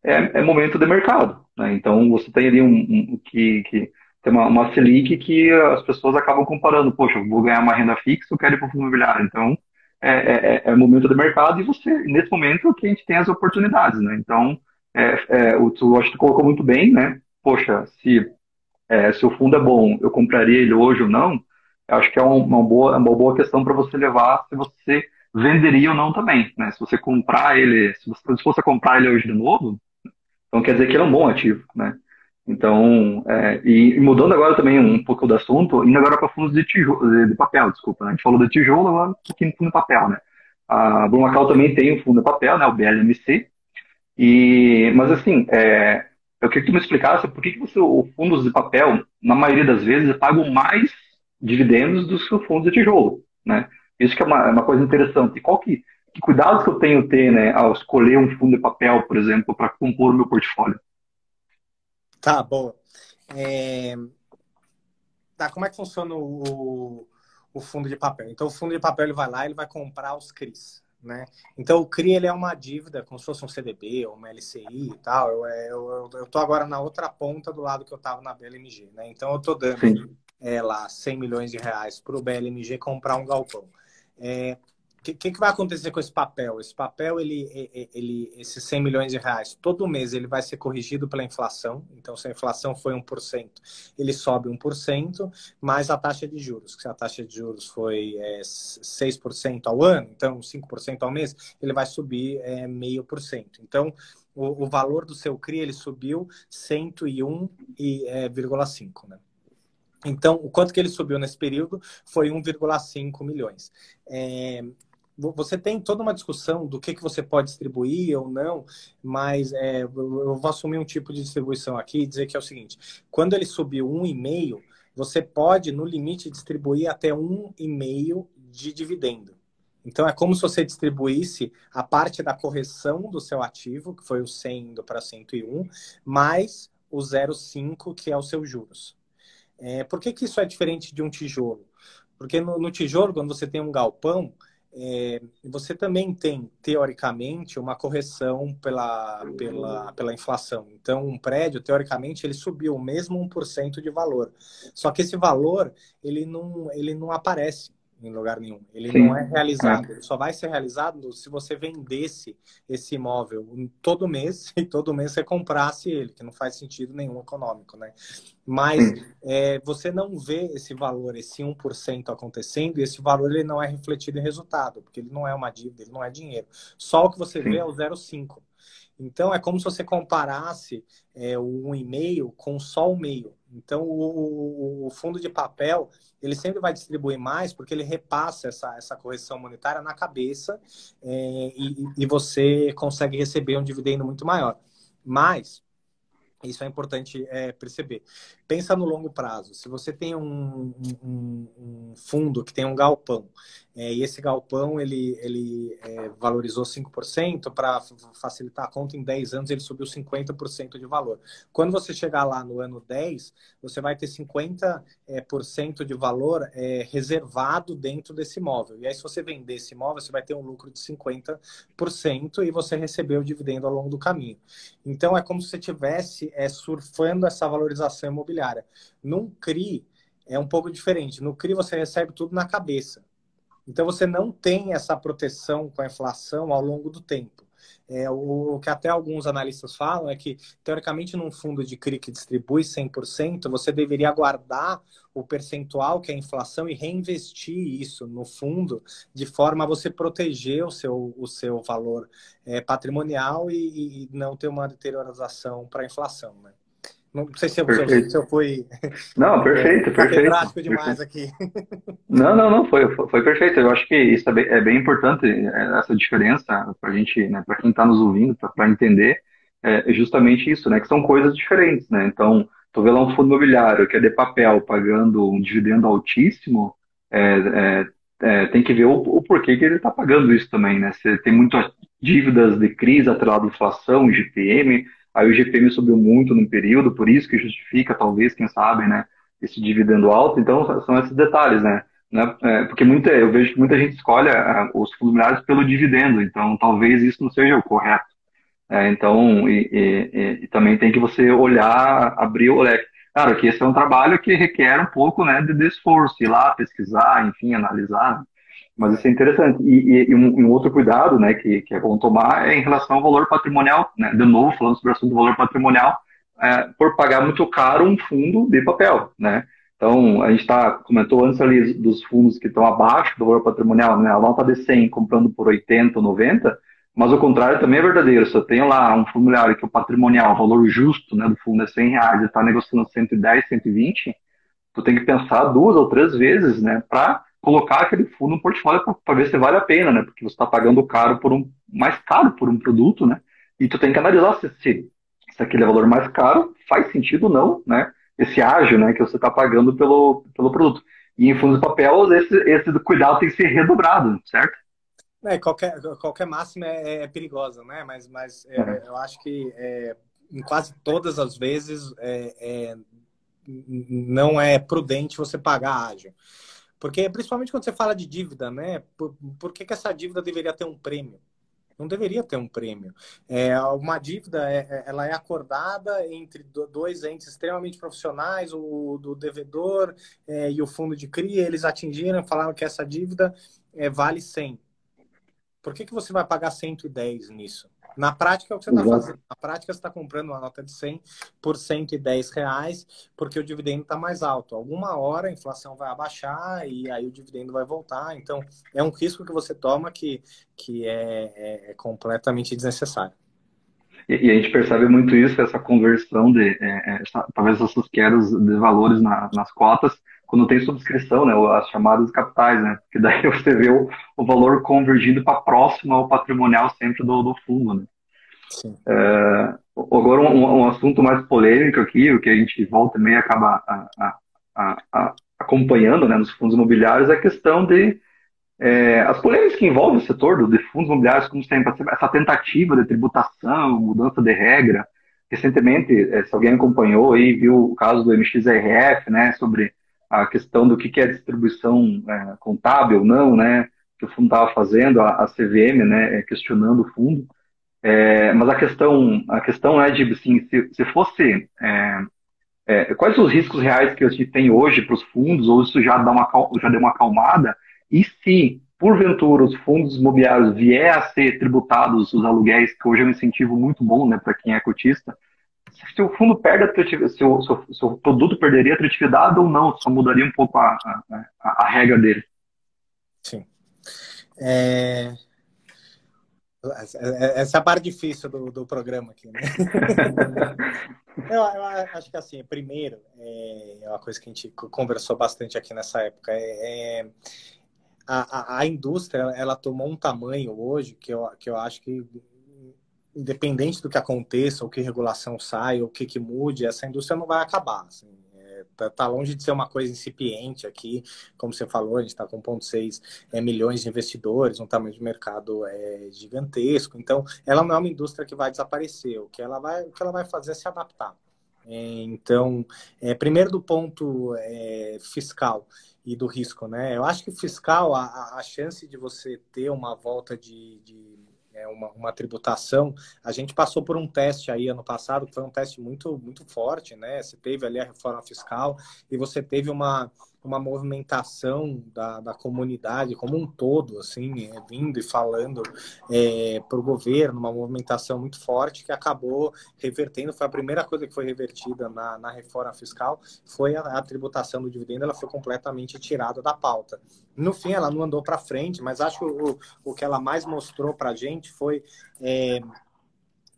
É, é, momento de mercado, né? Então você tem ali um, um que, que tem uma, uma Selic que as pessoas acabam comparando. Poxa, eu vou ganhar uma renda fixa, eu quero ir para o fundo imobiliário. Então é, é, é, momento do mercado e você, nesse momento, que a gente tem as oportunidades, né? Então, é, é, o acho que tu colocou muito bem, né? Poxa, se, é, se o fundo é bom, eu compraria ele hoje ou não? Eu acho que é uma boa, uma boa questão para você levar se você venderia ou não também, né? Se você comprar ele, se você fosse comprar ele hoje de novo, então quer dizer que ele é um bom ativo, né? Então, é, e, mudando agora também um pouco do assunto, indo agora para fundos de, tijolo, de papel, desculpa, né? a gente falou de tijolo, agora um pouquinho de fundo de papel, né? A Blumacal também tem um fundo de papel, né, o BLMC, e, mas assim, é, eu queria que tu me explicasse por que, que você, os fundos de papel, na maioria das vezes, pagam mais dividendos do que os fundos de tijolo, né? Isso que é uma, é uma coisa interessante. Qual que, que cuidados que eu tenho ter, né, ao escolher um fundo de papel, por exemplo, para compor o meu portfólio? Tá, boa. É... Tá, como é que funciona o, o fundo de papel? Então, o fundo de papel ele vai lá ele vai comprar os CRIs. Né? Então, o CRI ele é uma dívida, como se fosse um CDB ou uma LCI e tal. Eu, é, eu, eu, eu tô agora na outra ponta do lado que eu estava na BLMG. Né? Então, eu tô dando é, lá 100 milhões de reais para o BLMG comprar um galpão. É, que, que, que, vai acontecer com esse papel? Esse papel, ele, ele, esses 100 milhões de reais, todo mês ele vai ser corrigido pela inflação. Então, se a inflação foi 1%, ele sobe 1%, mais a taxa de juros. Se a taxa de juros foi é, 6% ao ano, então 5% ao mês, ele vai subir é, 0,5%. Então, o, o, valor do seu CRI, ele subiu 101,5%, né? Então, o quanto que ele subiu nesse período foi 1,5 milhões. É, você tem toda uma discussão do que, que você pode distribuir ou não, mas é, eu vou assumir um tipo de distribuição aqui e dizer que é o seguinte: quando ele subiu um e meio, você pode, no limite, distribuir até um e meio de dividendo. Então, é como se você distribuísse a parte da correção do seu ativo, que foi o 100 indo para 101, mais o 0,5, que é os seus juros. É, por que, que isso é diferente de um tijolo? Porque no, no tijolo, quando você tem um galpão, é, você também tem, teoricamente, uma correção pela, pela, pela inflação. Então, um prédio, teoricamente, ele subiu mesmo 1% de valor. Só que esse valor, ele não, ele não aparece em lugar nenhum. Ele Sim. não é realizado. É. Ele só vai ser realizado se você vendesse esse imóvel todo mês e todo mês você comprasse ele, que não faz sentido nenhum econômico, né? Mas é, você não vê esse valor, esse 1% acontecendo, e esse valor ele não é refletido em resultado, porque ele não é uma dívida, ele não é dinheiro. Só o que você Sim. vê é o 0,5%. Então, é como se você comparasse é, o 1,5 com só o meio. Então, o, o, fundo de papel, ele sempre vai distribuir mais porque ele repassa essa, essa correção monetária na cabeça é, e, e você consegue receber um dividendo muito maior. Mas, Isso é importante é, perceber. Pensa no longo prazo. Se você tem um, um, um fundo que tem um galpão é, e esse galpão ele, ele é, valorizou 5%, para facilitar a conta, em 10 anos ele subiu 50% de valor. Quando você chegar lá no ano 10, você vai ter 50% é, por cento de valor é, reservado dentro desse imóvel. E aí, se você vender esse imóvel, você vai ter um lucro de 50% e você recebeu o dividendo ao longo do caminho. Então, é como se você estivesse é, surfando essa valorização imobiliária. Num CRI, é um pouco diferente. No CRI, você recebe tudo na cabeça. Então você não tem essa proteção com a inflação ao longo do tempo. É, o, que até alguns analistas falam é que, teoricamente, num fundo de CRI que distribui 100%, você deveria guardar o percentual que é a inflação e reinvestir isso no fundo de forma a você proteger o seu, o seu valor é, patrimonial e, e não ter uma deteriorização para a inflação. Né? Não sei se eu, se eu fui. Não, perfeito, perfeito. prático demais aqui. Não, não, não, foi, foi perfeito. Eu acho que isso é bem, é bem importante, é, essa diferença, para gente, né, para quem está nos ouvindo, para entender, é, justamente isso, né? Que são coisas diferentes, né? Então, tu vê lá um fundo imobiliário que é de papel pagando um dividendo altíssimo, é, é, é tem que ver o, o porquê que ele está pagando isso também, né? Você tem muitas dívidas de crise atrelado à inflação, GPM Aí o GPM subiu muito no período, por isso que justifica, talvez, quem sabe, né, esse dividendo alto. Então, são esses detalhes, né? né é, porque muita, eu vejo que muita gente escolhe uh, os fundos pelo dividendo, então talvez isso não seja o correto. É, então, e, e, e, também tem que você olhar, abrir o leque. Claro que esse é um trabalho que requer um pouco né, de esforço, ir lá, pesquisar, enfim, analisar. Mas isso é interessante. E, e um, um, outro cuidado né, que, que é bom tomar é em relação ao valor patrimonial. Né? De novo, falando sobre o assunto do valor patrimonial, é, por pagar muito caro um fundo de papel. Né? Então, a gente tá, comentou antes ali dos fundos que estão abaixo do valor patrimonial, né? a nota de 100 comprando por 80 ou 90, mas o contrário também é verdadeiro. Se eu tenho lá um formulário que o patrimonial, o valor justo né, do fundo é 100 reais e está negociando 110, 120, tu tem que pensar duas ou três vezes né, para colocar aquele fundo no portfólio para ver se vale a pena, né? Porque você está pagando caro por um mais caro por um produto, né? E tu tem que analisar se, se, se aquele é valor mais caro faz sentido ou não, né? Esse ágio, né, que você está pagando pelo, pelo produto. E em fundos de papel, esse, esse cuidado tem que ser redobrado, certo? É, qualquer, qualquer máxima é, é perigosa, né? Mas, mas é, é. eu acho que é, em quase todas as vezes é, é, não é prudente você pagar ágio. Porque, principalmente quando você fala de dívida, né? Por, por que, que essa dívida deveria ter um prêmio? Não deveria ter um prêmio. É, uma dívida, é, é ela é acordada entre dois entes extremamente profissionais, o do devedor é, e o fundo de CRI, eles atingiram, falaram que essa dívida é, vale 100. Por que, que você vai pagar 110 nisso? Na prática é o que você está fazendo. Na prática você está comprando uma nota de 100 por 110 reais, porque o dividendo está mais alto. Alguma hora a inflação vai abaixar e aí o dividendo vai voltar. Então é um risco que você toma que, que é, é, é completamente desnecessário. E, e, a gente percebe muito isso, essa conversão de, é, é talvez essas quedas de valores na, nas cotas, quando tem subscrição, né, as chamadas capitais, né, que daí você vê o, o valor convergido para próximo ao patrimonial sempre do, do fundo, né. É, agora um, um, assunto mais polêmico aqui, o que a gente volta meia acaba a, a, a, acompanhando, né, nos fundos imobiliários, é a questão de é, as polêmicas que envolvem o setor do, de fundos imobiliários, como sempre, essa tentativa de tributação, mudança de regra. Recentemente, é, se alguém acompanhou aí, viu o caso do MXRF, né, sobre a questão do que, é distribuição é, contábil ou não, né, que o fundo estava fazendo, a, a, CVM, né, é, questionando o fundo. É, mas a questão, a questão é de, assim, se, se fosse, é, é, quais os riscos reais que a gente tem hoje para os fundos, ou isso já, dá uma, já deu uma acalmada, e se, porventura, os fundos imobiliários vier a ser tributados os aluguéis, que hoje é um incentivo muito bom né, para quem é cotista, se o fundo perde a atratividade, se o, se o, produto perderia atratividade ou não, só mudaria um pouco a, a, a, a regra dele. Sim. É... Essa é a parte difícil do, do programa aqui, né? eu, eu, acho que assim, primeiro, é, é uma coisa que a gente conversou bastante aqui nessa época, é, é a, a, a, indústria ela tomou um tamanho hoje que eu, que eu acho que independente do que aconteça, ou que regulação sai, ou o que, que mude, essa indústria não vai acabar. Assim. É, tá, longe de ser uma coisa incipiente aqui, como você falou, a gente está com 1,6 é, milhões de investidores, um tamanho de mercado é, gigantesco. Então, ela não é uma indústria que vai desaparecer. O que ela vai, o que ela vai fazer é se adaptar. É, então, é, primeiro do ponto é, fiscal e do risco, né? Eu acho que fiscal, a, a chance de você ter uma volta de, de é, uma, uma, tributação. A gente passou por um teste aí ano passado, que foi um teste muito, muito forte, né? Você teve ali a reforma fiscal e você teve uma, uma movimentação da, da comunidade como um todo, assim, é, vindo e falando é, para o governo, uma movimentação muito forte que acabou revertendo. Foi a primeira coisa que foi revertida na, na reforma fiscal, foi a, a tributação do dividendo, ela foi completamente tirada da pauta. No fim, ela não andou para frente, mas acho que o, o que ela mais mostrou para a gente foi é,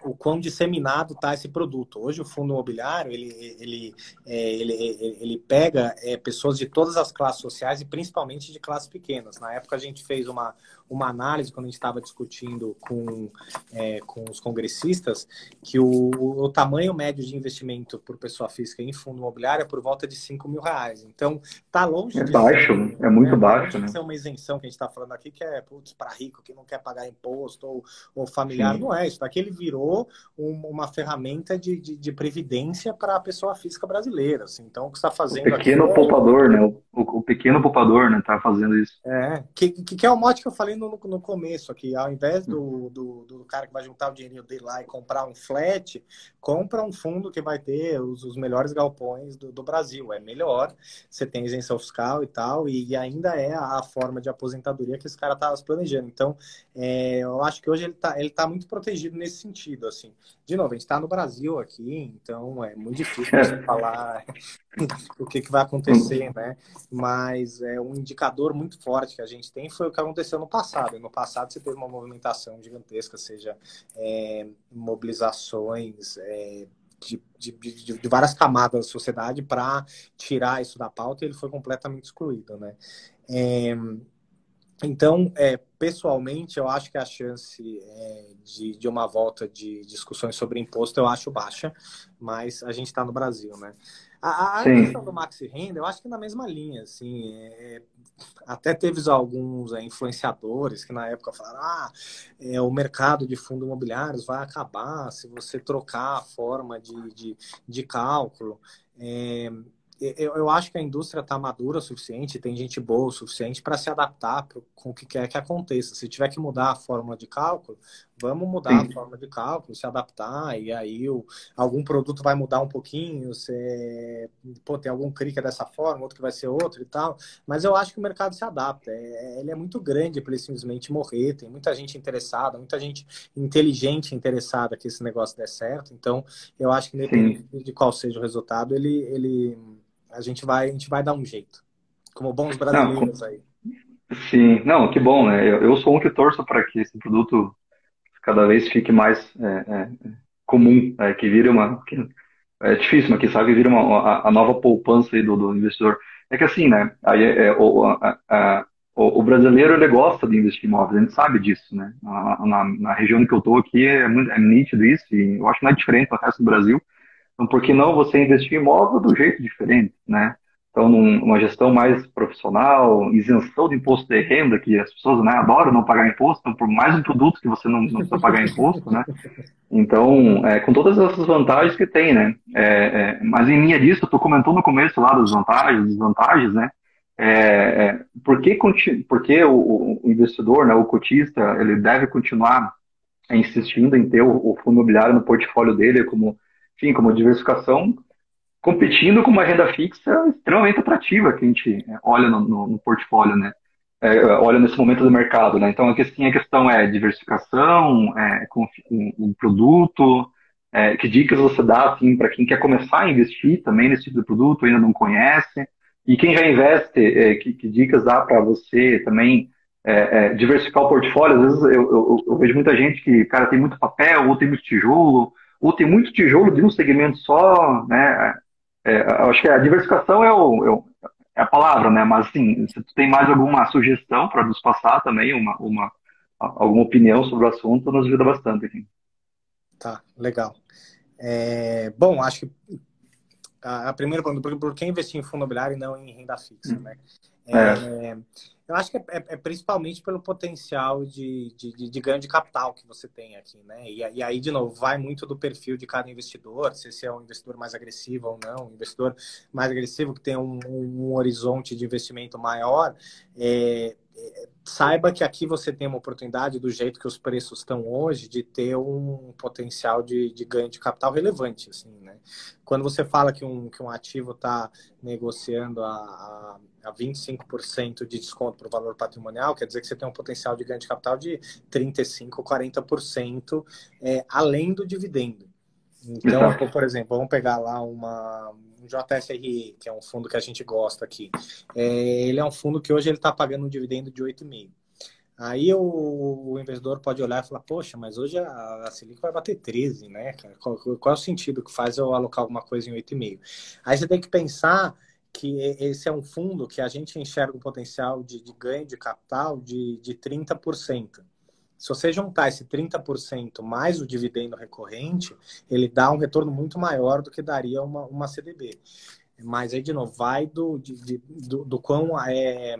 o quão disseminado está esse produto. Hoje o fundo imobiliário ele, ele, é, ele, ele pega é, pessoas de todas as classes sociais e principalmente de classes pequenas. Na época a gente fez uma, uma análise quando a gente estava discutindo com, é, com os congressistas que o, o, tamanho médio de investimento por pessoa física em fundo imobiliário é por volta de 5 mil reais. Então, está longe é de baixo, ser, é muito né, baixo. Né? ser uma isenção que a gente está falando aqui, que é para rico, que não quer pagar imposto ou, ou familiar. Sim. Não é isso. Daqui ele virou um, uma ferramenta de, de, de previdência para a pessoa física brasileira. Assim. Então, o que está fazendo. O pequeno aqui é poupador, né? O, o, pequeno poupador, né? Está fazendo isso. É, que, que, é o mote que eu falei no, no começo aqui, ao invés do, do, do, cara que vai juntar o dinheirinho dele lá e comprar um flat, compra um fundo que vai ter os, os melhores galpões do, do, Brasil. É melhor, você tem isenção fiscal e tal, e, e ainda é a, a, forma de aposentadoria que esse cara tá planejando. Então, é, eu acho que hoje ele tá, ele tá muito protegido nesse sentido, assim. De novo, a gente está no Brasil aqui, então é muito difícil você falar o que, que vai acontecer, né? Mas é um indicador muito forte que a gente tem foi o que aconteceu no passado. No passado você teve uma movimentação gigantesca, seja é, mobilizações é, de, de, de, de, várias camadas da sociedade para tirar isso da pauta e ele foi completamente excluído, né? É, então, é, pessoalmente, eu acho que a chance é, de, de uma volta de discussões sobre imposto eu acho baixa, mas a gente está no Brasil, né? A, a questão do maxi renda, eu acho que na mesma linha, assim, é, até teve alguns é, influenciadores que na época falaram, ah, é, o mercado de fundos imobiliários vai acabar se você trocar a forma de, de, de cálculo. É, eu, eu acho que a indústria está madura o suficiente, tem gente boa o suficiente para se adaptar pro, com o que quer que aconteça. Se tiver que mudar a fórmula de cálculo, vamos mudar Sim. a forma de cálculo, se adaptar, e aí o, algum produto vai mudar um pouquinho, você, pô, tem algum clique dessa forma, outro que vai ser outro e tal. Mas eu acho que o mercado se adapta. É, ele é muito grande para ele simplesmente morrer. Tem muita gente interessada, muita gente inteligente interessada que esse negócio dê certo. Então, eu acho que independente de qual seja o resultado, ele, ele a gente vai, a gente vai dar um jeito. Como bons brasileiros não, aí. Sim, não, que bom, né? Eu, eu sou um que torço para que esse produto cada vez fique mais é, é, comum, é, que vire uma. Que, é difícil, mas que sabe vira uma, a, a nova poupança aí do, do, investidor. É que assim, né? Aí, é, é o, a, a, o, o, brasileiro ele gosta de investir em imóveis, a gente sabe disso, né? Na, na, na região que eu estou aqui é, muito, é nítido isso, e eu acho que não é diferente do resto do Brasil. Então, por que não você investir em imóvel do jeito diferente, né? Então, numa gestão mais profissional, isenção de imposto de renda, que as pessoas né, adoram não pagar imposto, então, por mais um produto que você não, não precisa pagar imposto, né? Então, é, com todas essas vantagens que tem, né? É, é, mas em linha disso, tu comentou no começo lá das vantagens, desvantagens, né? É, é, por que, por que o, o, investidor, né, o cotista, ele deve continuar insistindo em ter o, o fundo imobiliário no portfólio dele como enfim, como diversificação, competindo com uma renda fixa extremamente atrativa que a gente é, olha no, no, no portfólio, né? É, olha nesse momento do mercado, né? Então, a questão, a questão é diversificação, é, com um, produto, é, que dicas você dá, assim, para quem quer começar a investir também nesse tipo de produto, ainda não conhece, e quem já investe, é, que, que, dicas dá para você também é, diversificar o portfólio? Às vezes eu, eu, eu, vejo muita gente que, cara, tem muito papel, ou tem muito tijolo, ou tem muito tijolo de um segmento só, né? É, acho que a diversificação é, o, é, o, é, a palavra, né? Mas assim, se tu tem mais alguma sugestão para nos passar também, uma, uma, alguma opinião sobre o assunto, nos ajuda bastante aqui. Tá, legal. É, bom, acho que a, a primeira pergunta, por que investir em fundo imobiliário e não em renda fixa, né? É, é. Eu acho que é, é, é, principalmente pelo potencial de, de, de, ganho de capital que você tem aqui, né? E, e, aí, de novo, vai muito do perfil de cada investidor, se esse é um investidor mais agressivo ou não. Um investidor mais agressivo que tem um, um horizonte de investimento maior, é, saiba que aqui você tem uma oportunidade, do jeito que os preços estão hoje, de ter um potencial de, de ganho de capital relevante, assim, né? Quando você fala que um, que um ativo está negociando a, a a 25% de desconto para o valor patrimonial, quer dizer que você tem um potencial de ganho de capital de 35%, 40% é, além do dividendo. Então, por exemplo, vamos pegar lá uma, um JSRE, que é um fundo que a gente gosta aqui. É, ele é um fundo que hoje ele está pagando um dividendo de 8,5%. Aí o, o, investidor pode olhar e falar, poxa, mas hoje a, a Selic vai bater 13, né? Qual, qual, é o sentido que faz eu alocar alguma coisa em 8,5? Aí você tem que pensar que esse é um fundo que a gente enxerga um potencial de, de ganho de capital de, de 30%. Se você juntar esse 30% mais o dividendo recorrente, ele dá um retorno muito maior do que daria uma, uma CDB. Mas aí, de novo, vai do, de, de, do, do quão é,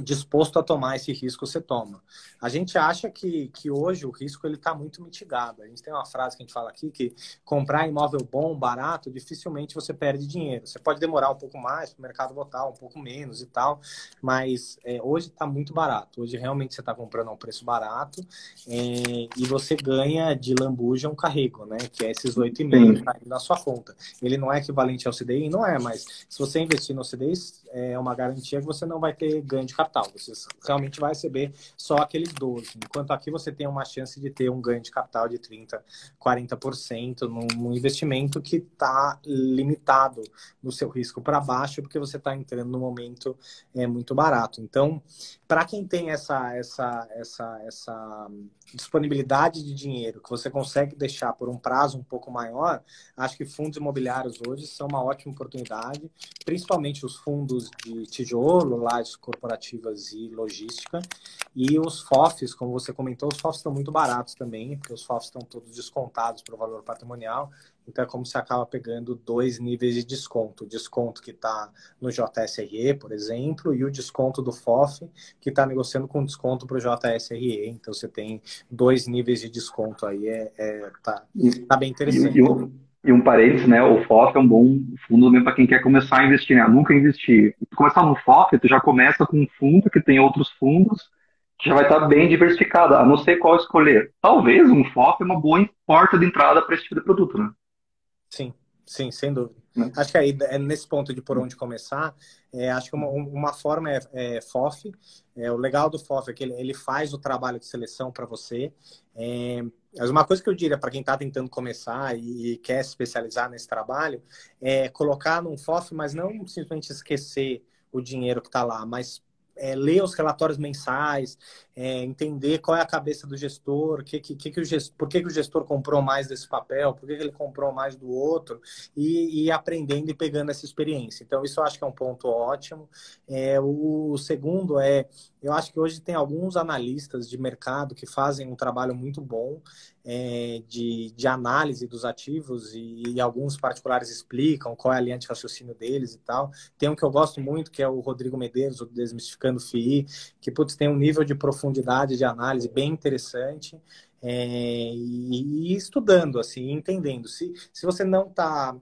disposto a tomar esse risco você toma. A gente acha que, que hoje o risco ele está muito mitigado. A gente tem uma frase que a gente fala aqui que comprar imóvel bom, barato, dificilmente você perde dinheiro. Você pode demorar um pouco mais para o mercado votar, um pouco menos e tal, mas é, hoje está muito barato. Hoje realmente você está comprando a um preço barato é, e você ganha de lambuja um carrego, né? Que é esses 8,5 tá na sua conta. Ele não é equivalente ao CDI? Não é, mas se você investir no CDI, é uma garantia que você não vai ter ganho de capital. Você realmente vai receber só aqueles 12. Enquanto aqui você tem uma chance de ter um ganho de capital de 30%, 40% num, num investimento que está limitado no seu risco para baixo, porque você está entrando no momento é, muito barato. Então, para quem tem essa, essa, essa, essa disponibilidade de dinheiro que você consegue deixar por um prazo um pouco maior, acho que fundos imobiliários hoje são uma ótima oportunidade, principalmente os fundos de tijolo, lajes corporativas e logística, e os FOFs, como você comentou, os FOFs estão muito baratos também, porque os FOFs estão todos descontados para o valor patrimonial, então é como se acaba pegando dois níveis de desconto. O desconto que está no JSRE, por exemplo, e o desconto do FOF, que está negociando com desconto para o JSRE. Então você tem dois níveis de desconto aí. É, é tá, tá bem interessante. E, um, e um parênteses, né? O FOF é um bom fundo também para quem quer começar a investir, né? Nunca investir. Começar no FOF, tu já começa com um fundo que tem outros fundos que já vai estar bem diversificado, a não ser qual escolher. Talvez um FOF é uma boa porta de entrada para esse tipo de produto, né? Sim, sim, sem dúvida. Né? Acho que aí é nesse ponto de por onde começar. É, acho que uma, uma forma é, é FOF. É, o legal do FOF é que ele, ele faz o trabalho de seleção para você. É, mas uma coisa que eu diria para quem está tentando começar e, e, quer se especializar nesse trabalho é colocar num FOF, mas não simplesmente esquecer o dinheiro que está lá, mas é, ler os relatórios mensais, é, entender qual é a cabeça do gestor, que, que, que o gestor, por que, que o gestor comprou mais desse papel, por que, que ele comprou mais do outro, e, e, aprendendo e pegando essa experiência. Então, isso eu acho que é um ponto ótimo. É, o, o segundo é, eu acho que hoje tem alguns analistas de mercado que fazem um trabalho muito bom é, de, de análise dos ativos e, e, alguns particulares explicam qual é a linha de raciocínio deles e tal. Tem um que eu gosto muito, que é o Rodrigo Medeiros, o Desmistificando FII, que putz, tem um nível de profundidade de análise bem interessante. É, e, e, estudando, assim, entendendo. Se, se você não está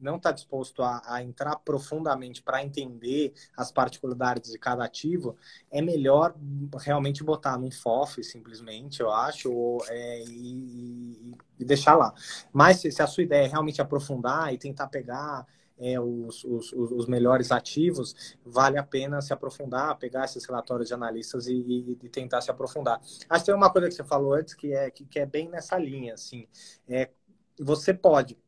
não está disposto a, a, entrar profundamente para entender as particularidades de cada ativo, é melhor realmente botar num FOF, simplesmente, eu acho, ou, é, e, e, deixar lá. Mas se, se, a sua ideia é realmente aprofundar e tentar pegar é, os, os, os, melhores ativos, vale a pena se aprofundar, pegar esses relatórios de analistas e, e, e, tentar se aprofundar. Acho que tem uma coisa que você falou antes que é, que, que é bem nessa linha, assim, é, você pode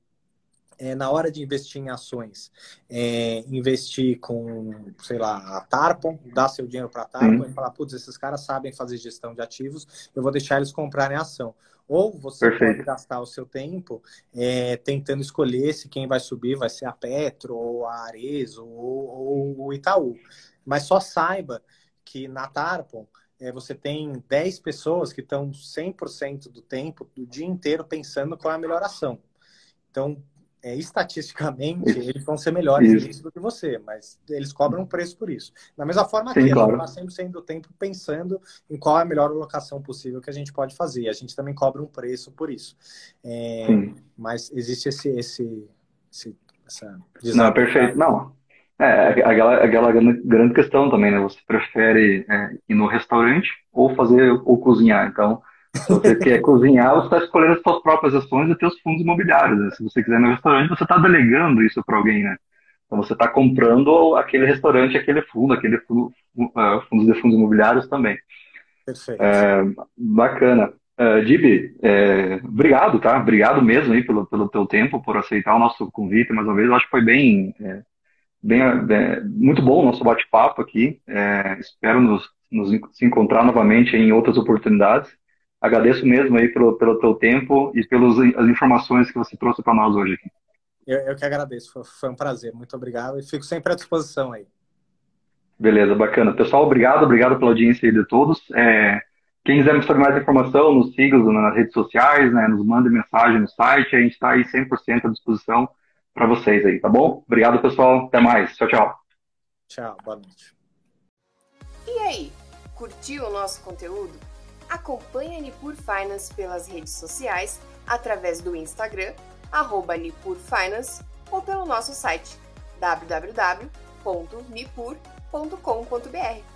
é, na hora de investir em ações, é, investir com, sei lá, a Tarpon, dar seu dinheiro para a Tarpon e falar, putz, esses caras sabem fazer gestão de ativos, eu vou deixar eles comprarem ação. Ou você Perfeito. pode gastar o seu tempo é, tentando escolher se quem vai subir vai ser a Petro, ou a Ares, ou, ou o Itaú. Mas só saiba que na Tarpon é, você tem 10 pessoas que estão 100% do tempo, do dia inteiro, pensando qual é a melhor ação. Então, é, estatisticamente, eles vão ser melhores nisso do que você, mas eles cobram um preço por isso. Da mesma forma Sim, que claro. a gente 100% do tempo pensando em qual é a melhor alocação possível que a gente pode fazer. A gente também cobra um preço por isso. É, mas existe esse, esse, esse essa Não, perfeito. Não, é, aquela, aquela grande questão também, né? Você prefere é, ir no restaurante ou fazer ou cozinhar. Então, se você quer cozinhar, você está escolhendo as suas próprias ações e seus fundos imobiliários. Né? Se você quiser ir no restaurante, você está delegando isso para alguém, né? Então você está comprando aquele restaurante, aquele fundo, aquele fundo, uh, fundos de fundos imobiliários também. Perfeito. É, bacana. Uh, Dib, é, obrigado, tá? Obrigado mesmo aí pelo, pelo teu tempo, por aceitar o nosso convite mais uma vez. Eu acho que foi bem, é, bem, é, muito bom o nosso bate-papo aqui. É, espero nos, nos se encontrar novamente em outras oportunidades agradeço mesmo aí pelo, pelo teu tempo e pelas as informações que você trouxe para nós hoje. Eu, eu que agradeço, foi, foi um prazer, muito obrigado e fico sempre à disposição aí. Beleza, bacana. Pessoal, obrigado, obrigado pela audiência aí de todos. É, quem quiser saber mais informação, nos siga nas redes sociais, né, nos mande mensagem no site, a gente está aí 100% à disposição para vocês aí, tá bom? Obrigado, pessoal. Até mais. Tchau, tchau. Tchau, boa noite. E aí, curtiu o nosso conteúdo? Acompanhe a Nipur Finance pelas redes sociais, através do Instagram, arroba Nipur Finance, ou pelo nosso site www.nipur.com.br.